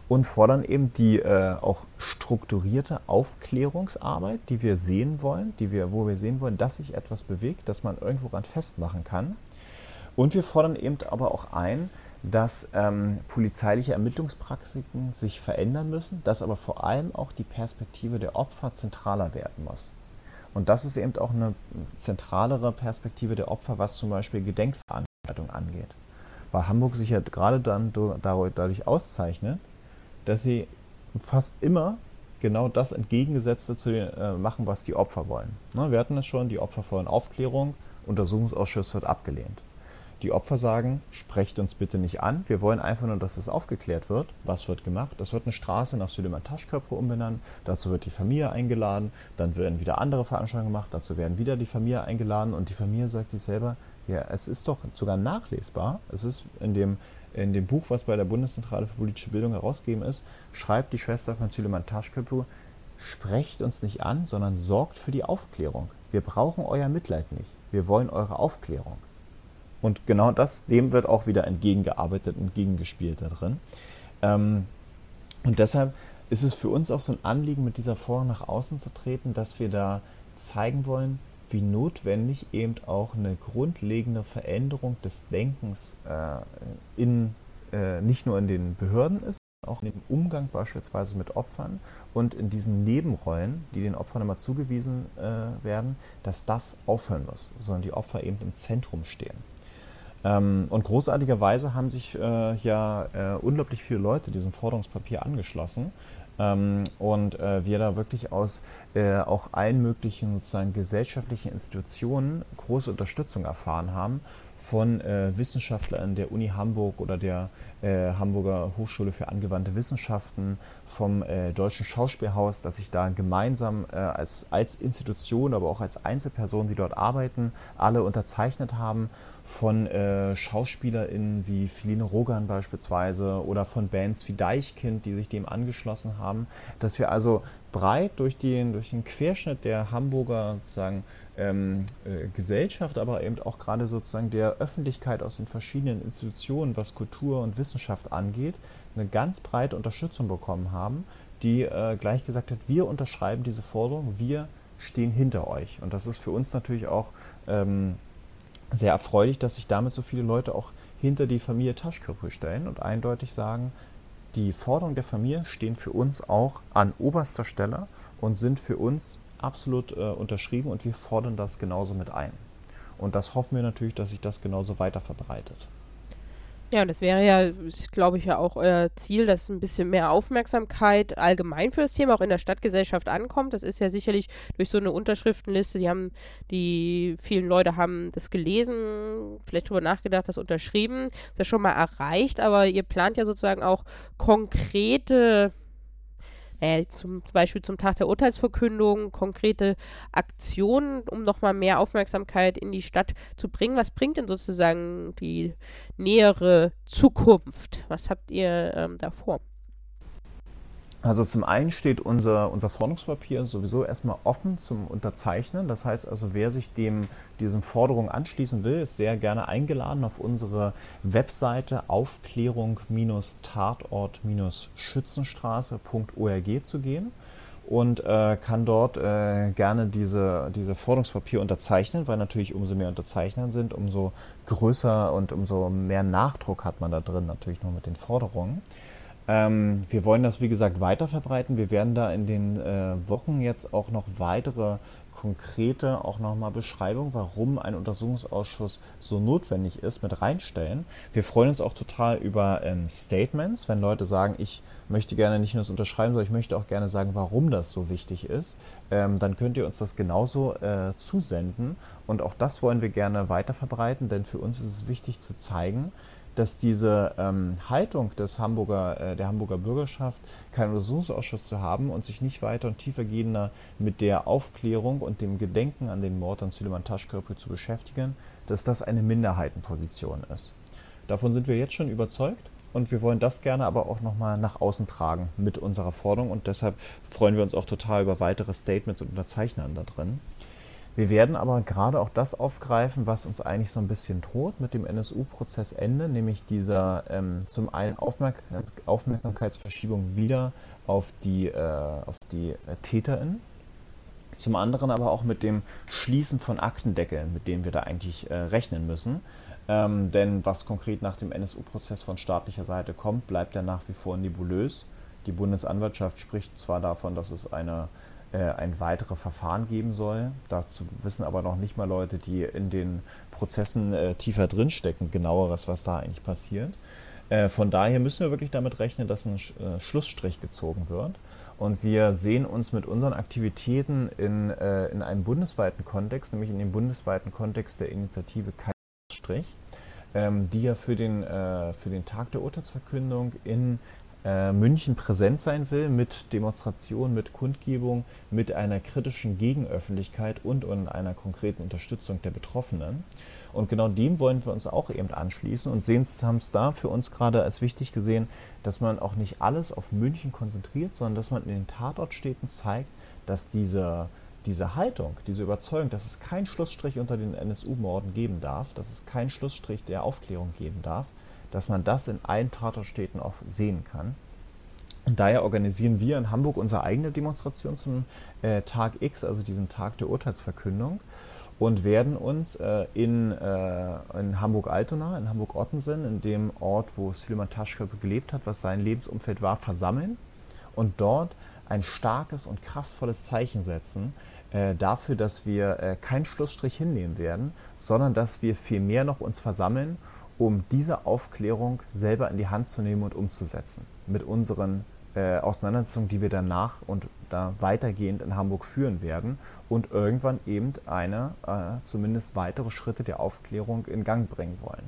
und fordern eben die äh, auch strukturierte Aufklärungsarbeit, die wir sehen wollen, die wir, wo wir sehen wollen, dass sich etwas bewegt, dass man irgendwo ran festmachen kann. Und wir fordern eben aber auch ein, dass ähm, polizeiliche Ermittlungspraktiken sich verändern müssen, dass aber vor allem auch die Perspektive der Opfer zentraler werden muss. Und das ist eben auch eine zentralere Perspektive der Opfer, was zum Beispiel Gedenkveranstaltungen angeht. Weil Hamburg sich ja gerade dann dadurch auszeichnet, dass sie fast immer genau das Entgegengesetzte zu den, äh, machen, was die Opfer wollen. Ne, wir hatten es schon, die Opfer wollen Aufklärung, Untersuchungsausschuss wird abgelehnt. Die Opfer sagen, sprecht uns bitte nicht an, wir wollen einfach nur, dass es aufgeklärt wird. Was wird gemacht? Es wird eine Straße nach Süleyman Taschköpfe umbenannt, dazu wird die Familie eingeladen, dann werden wieder andere Veranstaltungen gemacht, dazu werden wieder die Familie eingeladen und die Familie sagt sich selber, ja, es ist doch sogar nachlesbar, es ist in dem in dem Buch, was bei der Bundeszentrale für politische Bildung herausgegeben ist, schreibt die Schwester von Süleyman Taschköplu, sprecht uns nicht an, sondern sorgt für die Aufklärung. Wir brauchen euer Mitleid nicht. Wir wollen eure Aufklärung. Und genau das, dem wird auch wieder entgegengearbeitet, entgegengespielt da drin. Ähm, und deshalb ist es für uns auch so ein Anliegen, mit dieser Forderung nach außen zu treten, dass wir da zeigen wollen, wie notwendig eben auch eine grundlegende Veränderung des Denkens äh, in, äh, nicht nur in den Behörden ist, auch dem Umgang beispielsweise mit Opfern und in diesen Nebenrollen, die den Opfern immer zugewiesen äh, werden, dass das aufhören muss, sondern die Opfer eben im Zentrum stehen. Ähm, und großartigerweise haben sich äh, ja äh, unglaublich viele Leute diesem Forderungspapier angeschlossen. Ähm, und äh, wir da wirklich aus äh, auch allen möglichen sozusagen gesellschaftlichen Institutionen große Unterstützung erfahren haben von äh, Wissenschaftlern der Uni Hamburg oder der äh, Hamburger Hochschule für angewandte Wissenschaften, vom äh, Deutschen Schauspielhaus, dass sich da gemeinsam äh, als, als Institution, aber auch als Einzelpersonen, die dort arbeiten, alle unterzeichnet haben, von äh, SchauspielerInnen wie Feline Rogan beispielsweise oder von Bands wie Deichkind, die sich dem angeschlossen haben, dass wir also breit durch den, durch den Querschnitt der Hamburger sozusagen ähm, äh, Gesellschaft, aber eben auch gerade sozusagen der Öffentlichkeit aus den verschiedenen Institutionen, was Kultur und Wissenschaft angeht, eine ganz breite Unterstützung bekommen haben, die äh, gleich gesagt hat, wir unterschreiben diese Forderung, wir stehen hinter euch. Und das ist für uns natürlich auch ähm, sehr erfreulich, dass sich damit so viele Leute auch hinter die Familie Taschköpfe stellen und eindeutig sagen, die Forderungen der Familie stehen für uns auch an oberster Stelle und sind für uns absolut äh, unterschrieben und wir fordern das genauso mit ein. Und das hoffen wir natürlich, dass sich das genauso weiter verbreitet. Ja, das wäre ja, glaube ich, ja auch euer Ziel, dass ein bisschen mehr Aufmerksamkeit allgemein für das Thema auch in der Stadtgesellschaft ankommt. Das ist ja sicherlich durch so eine Unterschriftenliste, die haben, die vielen Leute haben das gelesen, vielleicht drüber nachgedacht, das unterschrieben, das schon mal erreicht, aber ihr plant ja sozusagen auch konkrete äh, zum Beispiel zum Tag der Urteilsverkündung konkrete Aktionen, um nochmal mehr Aufmerksamkeit in die Stadt zu bringen. Was bringt denn sozusagen die nähere Zukunft? Was habt ihr ähm, da vor? Also zum einen steht unser, unser Forderungspapier sowieso erstmal offen zum Unterzeichnen. Das heißt also, wer sich dem, diesen Forderungen anschließen will, ist sehr gerne eingeladen, auf unsere Webseite Aufklärung-Tatort-Schützenstraße.org zu gehen und äh, kann dort äh, gerne diese, diese Forderungspapier unterzeichnen, weil natürlich umso mehr Unterzeichner sind, umso größer und umso mehr Nachdruck hat man da drin natürlich noch mit den Forderungen. Ähm, wir wollen das, wie gesagt, weiter verbreiten. Wir werden da in den äh, Wochen jetzt auch noch weitere konkrete, auch nochmal Beschreibungen, warum ein Untersuchungsausschuss so notwendig ist, mit reinstellen. Wir freuen uns auch total über ähm, Statements, wenn Leute sagen, ich möchte gerne nicht nur das unterschreiben, sondern ich möchte auch gerne sagen, warum das so wichtig ist. Ähm, dann könnt ihr uns das genauso äh, zusenden. Und auch das wollen wir gerne weiter verbreiten, denn für uns ist es wichtig zu zeigen, dass diese ähm, Haltung des Hamburger, äh, der Hamburger Bürgerschaft, keinen Untersuchungsausschuss zu haben und sich nicht weiter und tiefergehender mit der Aufklärung und dem Gedenken an den Mord an Süleyman Taschköprü zu beschäftigen, dass das eine Minderheitenposition ist. Davon sind wir jetzt schon überzeugt und wir wollen das gerne aber auch nochmal nach außen tragen mit unserer Forderung und deshalb freuen wir uns auch total über weitere Statements und Unterzeichnern da drin. Wir werden aber gerade auch das aufgreifen, was uns eigentlich so ein bisschen droht mit dem NSU-Prozessende, nämlich dieser ähm, zum einen Aufmerk Aufmerksamkeitsverschiebung wieder auf die, äh, auf die äh, TäterInnen, zum anderen aber auch mit dem Schließen von Aktendeckeln, mit denen wir da eigentlich äh, rechnen müssen. Ähm, denn was konkret nach dem NSU-Prozess von staatlicher Seite kommt, bleibt ja nach wie vor nebulös. Die Bundesanwaltschaft spricht zwar davon, dass es eine ein weiteres Verfahren geben soll. Dazu wissen aber noch nicht mal Leute, die in den Prozessen äh, tiefer drinstecken, genaueres, was da eigentlich passiert. Äh, von daher müssen wir wirklich damit rechnen, dass ein äh, Schlussstrich gezogen wird. Und wir sehen uns mit unseren Aktivitäten in, äh, in einem bundesweiten Kontext, nämlich in dem bundesweiten Kontext der Initiative Kein Schlussstrich, ähm, die ja für den, äh, für den Tag der Urteilsverkündung in äh, München präsent sein will mit Demonstrationen, mit Kundgebung, mit einer kritischen Gegenöffentlichkeit und, und einer konkreten Unterstützung der Betroffenen. Und genau dem wollen wir uns auch eben anschließen und sehen, haben es da für uns gerade als wichtig gesehen, dass man auch nicht alles auf München konzentriert, sondern dass man in den Tatortstädten zeigt, dass diese, diese Haltung, diese Überzeugung, dass es keinen Schlussstrich unter den NSU-Morden geben darf, dass es keinen Schlussstrich der Aufklärung geben darf, dass man das in allen Tatortstädten auch sehen kann. Und daher organisieren wir in Hamburg unsere eigene Demonstration zum äh, Tag X, also diesen Tag der Urteilsverkündung, und werden uns äh, in, äh, in Hamburg-Altona, in Hamburg-Ottensen, in dem Ort, wo Süleyman Taschköppe gelebt hat, was sein Lebensumfeld war, versammeln und dort ein starkes und kraftvolles Zeichen setzen äh, dafür, dass wir äh, keinen Schlussstrich hinnehmen werden, sondern dass wir vielmehr noch uns versammeln, um diese Aufklärung selber in die Hand zu nehmen und umzusetzen. Mit unseren äh, Auseinandersetzungen, die wir danach und da weitergehend in Hamburg führen werden und irgendwann eben eine, äh, zumindest weitere Schritte der Aufklärung in Gang bringen wollen.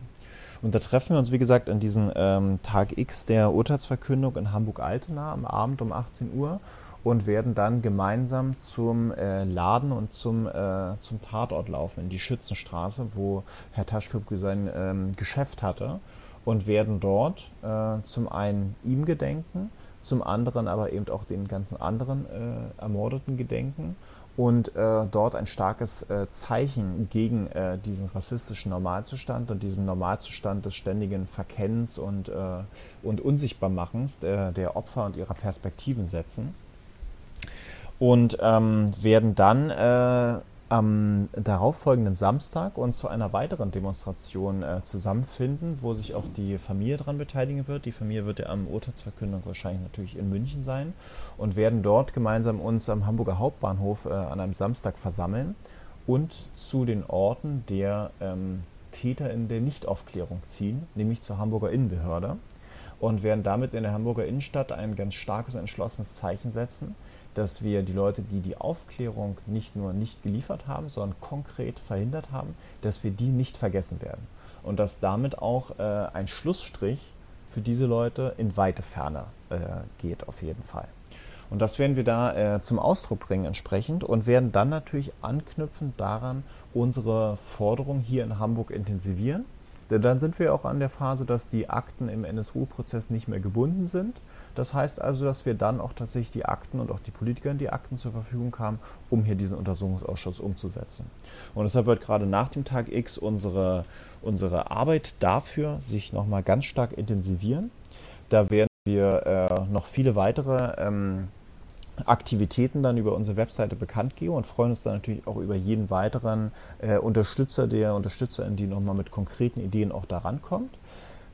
Und da treffen wir uns, wie gesagt, an diesem ähm, Tag X der Urteilsverkündung in Hamburg-Altena am Abend um 18 Uhr und werden dann gemeinsam zum äh, Laden und zum, äh, zum Tatort laufen, in die Schützenstraße, wo Herr Taschköpke sein ähm, Geschäft hatte und werden dort äh, zum einen ihm gedenken, zum anderen aber eben auch den ganzen anderen äh, Ermordeten gedenken und äh, dort ein starkes äh, Zeichen gegen äh, diesen rassistischen Normalzustand und diesen Normalzustand des ständigen Verkennens und, äh, und Unsichtbarmachens der, der Opfer und ihrer Perspektiven setzen und ähm, werden dann äh, am darauffolgenden Samstag uns zu einer weiteren Demonstration äh, zusammenfinden, wo sich auch die Familie daran beteiligen wird. Die Familie wird ja am Urteilsverkündung wahrscheinlich natürlich in München sein und werden dort gemeinsam uns am Hamburger Hauptbahnhof äh, an einem Samstag versammeln und zu den Orten der ähm, Täter in der Nichtaufklärung ziehen, nämlich zur Hamburger Innenbehörde und werden damit in der Hamburger Innenstadt ein ganz starkes und entschlossenes Zeichen setzen dass wir die Leute, die die Aufklärung nicht nur nicht geliefert haben, sondern konkret verhindert haben, dass wir die nicht vergessen werden. Und dass damit auch äh, ein Schlussstrich für diese Leute in weite Ferne äh, geht, auf jeden Fall. Und das werden wir da äh, zum Ausdruck bringen entsprechend und werden dann natürlich anknüpfend daran unsere Forderung hier in Hamburg intensivieren. Denn dann sind wir auch an der Phase, dass die Akten im NSU-Prozess nicht mehr gebunden sind, das heißt also, dass wir dann auch tatsächlich die Akten und auch die Politiker die Akten zur Verfügung haben, um hier diesen Untersuchungsausschuss umzusetzen. Und deshalb wird gerade nach dem Tag X unsere, unsere Arbeit dafür sich nochmal ganz stark intensivieren. Da werden wir äh, noch viele weitere ähm, Aktivitäten dann über unsere Webseite bekannt geben und freuen uns dann natürlich auch über jeden weiteren äh, Unterstützer, der Unterstützerin, die nochmal mit konkreten Ideen auch daran kommt.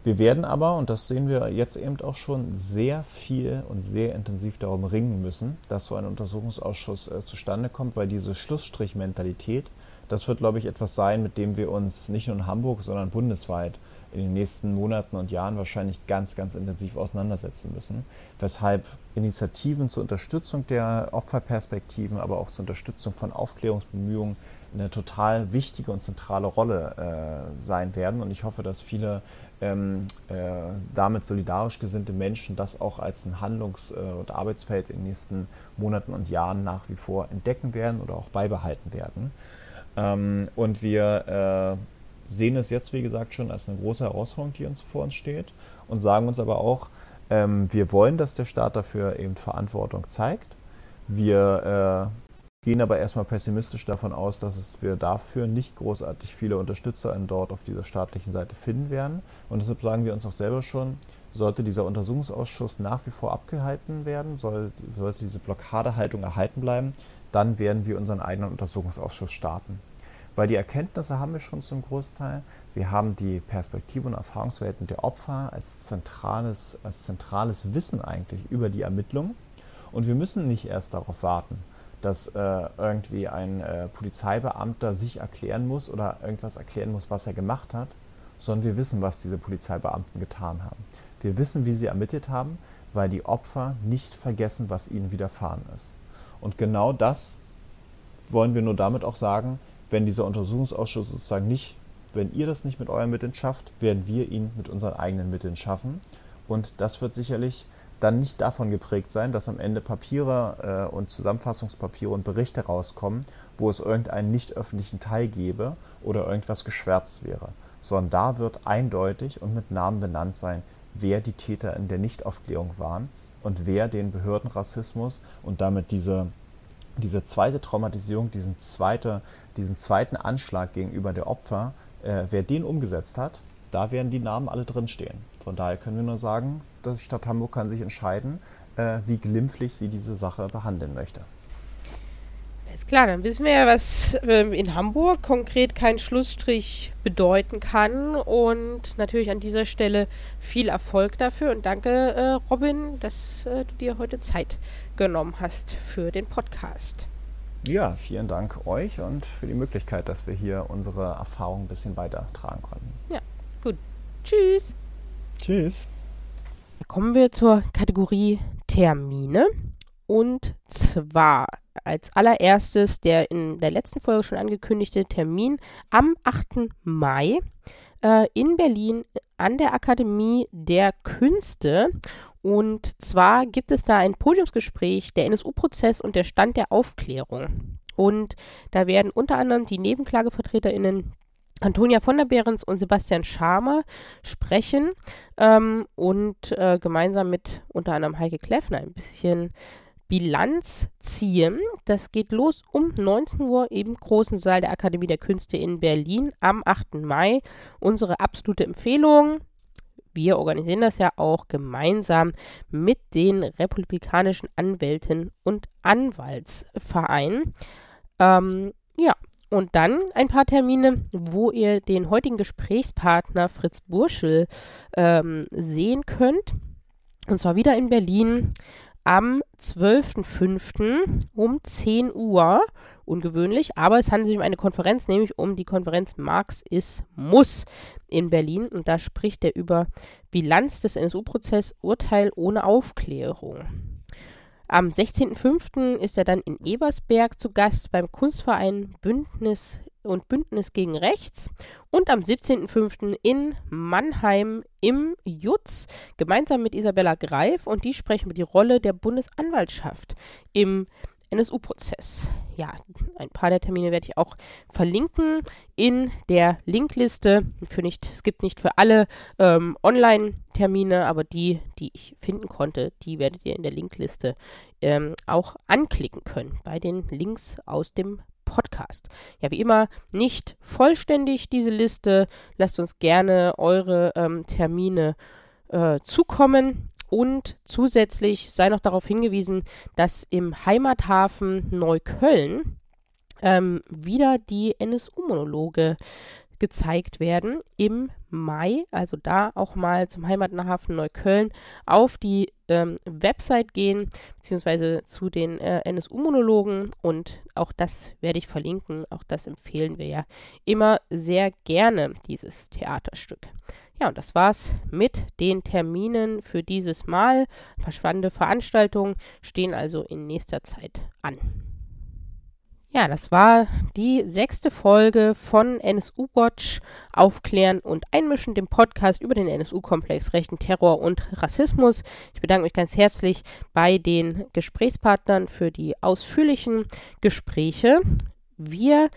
Wir werden aber, und das sehen wir jetzt eben auch schon, sehr viel und sehr intensiv darum ringen müssen, dass so ein Untersuchungsausschuss äh, zustande kommt, weil diese Schlussstrichmentalität, das wird, glaube ich, etwas sein, mit dem wir uns nicht nur in Hamburg, sondern bundesweit in den nächsten Monaten und Jahren wahrscheinlich ganz, ganz intensiv auseinandersetzen müssen. Weshalb Initiativen zur Unterstützung der Opferperspektiven, aber auch zur Unterstützung von Aufklärungsbemühungen eine total wichtige und zentrale Rolle äh, sein werden. Und ich hoffe, dass viele ähm, äh, damit solidarisch gesinnte Menschen das auch als ein Handlungs- äh, und Arbeitsfeld in den nächsten Monaten und Jahren nach wie vor entdecken werden oder auch beibehalten werden. Ähm, und wir äh, sehen es jetzt, wie gesagt, schon als eine große Herausforderung, die uns vor uns steht und sagen uns aber auch, ähm, wir wollen, dass der Staat dafür eben Verantwortung zeigt. Wir äh, gehen aber erstmal pessimistisch davon aus, dass wir dafür nicht großartig viele Unterstützer dort auf dieser staatlichen Seite finden werden. Und deshalb sagen wir uns auch selber schon, sollte dieser Untersuchungsausschuss nach wie vor abgehalten werden, soll, sollte diese Blockadehaltung erhalten bleiben, dann werden wir unseren eigenen Untersuchungsausschuss starten. Weil die Erkenntnisse haben wir schon zum Großteil. Wir haben die Perspektive und Erfahrungswelten der Opfer als zentrales, als zentrales Wissen eigentlich über die Ermittlungen. Und wir müssen nicht erst darauf warten, dass äh, irgendwie ein äh, Polizeibeamter sich erklären muss oder irgendwas erklären muss, was er gemacht hat, sondern wir wissen, was diese Polizeibeamten getan haben. Wir wissen, wie sie ermittelt haben, weil die Opfer nicht vergessen, was ihnen widerfahren ist. Und genau das wollen wir nur damit auch sagen, wenn dieser Untersuchungsausschuss sozusagen nicht, wenn ihr das nicht mit euren Mitteln schafft, werden wir ihn mit unseren eigenen Mitteln schaffen. Und das wird sicherlich dann nicht davon geprägt sein, dass am Ende Papiere äh, und Zusammenfassungspapiere und Berichte rauskommen, wo es irgendeinen nicht öffentlichen Teil gäbe oder irgendwas geschwärzt wäre, sondern da wird eindeutig und mit Namen benannt sein, wer die Täter in der Nichtaufklärung waren und wer den Behördenrassismus und damit diese, diese zweite Traumatisierung, diesen, zweite, diesen zweiten Anschlag gegenüber der Opfer, äh, wer den umgesetzt hat, da werden die Namen alle drinstehen. Von daher können wir nur sagen, die Stadt Hamburg kann sich entscheiden, äh, wie glimpflich sie diese Sache behandeln möchte. Alles klar, dann wissen wir ja, was ähm, in Hamburg konkret kein Schlussstrich bedeuten kann. Und natürlich an dieser Stelle viel Erfolg dafür. Und danke, äh, Robin, dass äh, du dir heute Zeit genommen hast für den Podcast. Ja, vielen Dank euch und für die Möglichkeit, dass wir hier unsere Erfahrung ein bisschen weitertragen konnten. Ja, gut. Tschüss. Tschüss. Kommen wir zur Kategorie Termine. Und zwar als allererstes der in der letzten Folge schon angekündigte Termin am 8. Mai äh, in Berlin an der Akademie der Künste. Und zwar gibt es da ein Podiumsgespräch, der NSU-Prozess und der Stand der Aufklärung. Und da werden unter anderem die NebenklagevertreterInnen Antonia von der Behrens und Sebastian Schamer sprechen ähm, und äh, gemeinsam mit unter anderem Heike Kleffner ein bisschen Bilanz ziehen. Das geht los um 19 Uhr im großen Saal der Akademie der Künste in Berlin am 8. Mai. Unsere absolute Empfehlung. Wir organisieren das ja auch gemeinsam mit den republikanischen Anwälten und Anwaltsvereinen. Ähm, ja, und dann ein paar Termine, wo ihr den heutigen Gesprächspartner Fritz Burschel ähm, sehen könnt. Und zwar wieder in Berlin am 12.05. um 10 Uhr. Ungewöhnlich, aber es handelt sich um eine Konferenz, nämlich um die Konferenz Marx ist Muss in Berlin. Und da spricht er über Bilanz des NSU-Prozesses, Urteil ohne Aufklärung. Am 16.05. ist er dann in Ebersberg zu Gast beim Kunstverein Bündnis und Bündnis gegen Rechts und am 17.05. in Mannheim im Jutz gemeinsam mit Isabella Greif und die sprechen über die Rolle der Bundesanwaltschaft im NSU-Prozess. Ja, ein paar der Termine werde ich auch verlinken in der Linkliste. Für nicht, es gibt nicht für alle ähm, Online-Termine, aber die, die ich finden konnte, die werdet ihr in der Linkliste ähm, auch anklicken können bei den Links aus dem Podcast. Ja, wie immer nicht vollständig diese Liste. Lasst uns gerne eure ähm, Termine äh, zukommen. Und zusätzlich sei noch darauf hingewiesen, dass im Heimathafen Neukölln ähm, wieder die NSU-Monologe gezeigt werden im Mai. Also da auch mal zum Heimathafen Neukölln auf die ähm, Website gehen, beziehungsweise zu den äh, NSU-Monologen und auch das werde ich verlinken. Auch das empfehlen wir ja immer sehr gerne, dieses Theaterstück. Ja, und das war's mit den Terminen für dieses Mal. Spannende Veranstaltungen stehen also in nächster Zeit an. Ja, das war die sechste Folge von NSU Watch Aufklären und Einmischen, dem Podcast über den NSU-Komplex Rechten Terror und Rassismus. Ich bedanke mich ganz herzlich bei den Gesprächspartnern für die ausführlichen Gespräche. Wir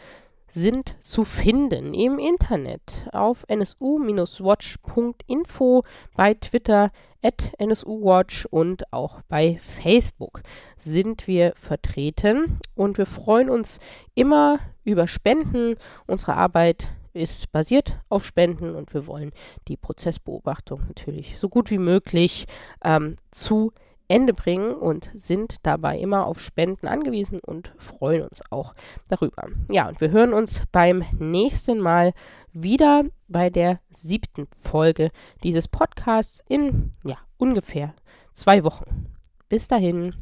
sind zu finden im Internet auf nsu-watch.info, bei Twitter at nsuwatch und auch bei Facebook sind wir vertreten und wir freuen uns immer über Spenden. Unsere Arbeit ist basiert auf Spenden und wir wollen die Prozessbeobachtung natürlich so gut wie möglich ähm, zu Ende bringen und sind dabei immer auf Spenden angewiesen und freuen uns auch darüber. Ja, und wir hören uns beim nächsten Mal wieder bei der siebten Folge dieses Podcasts in ja, ungefähr zwei Wochen. Bis dahin.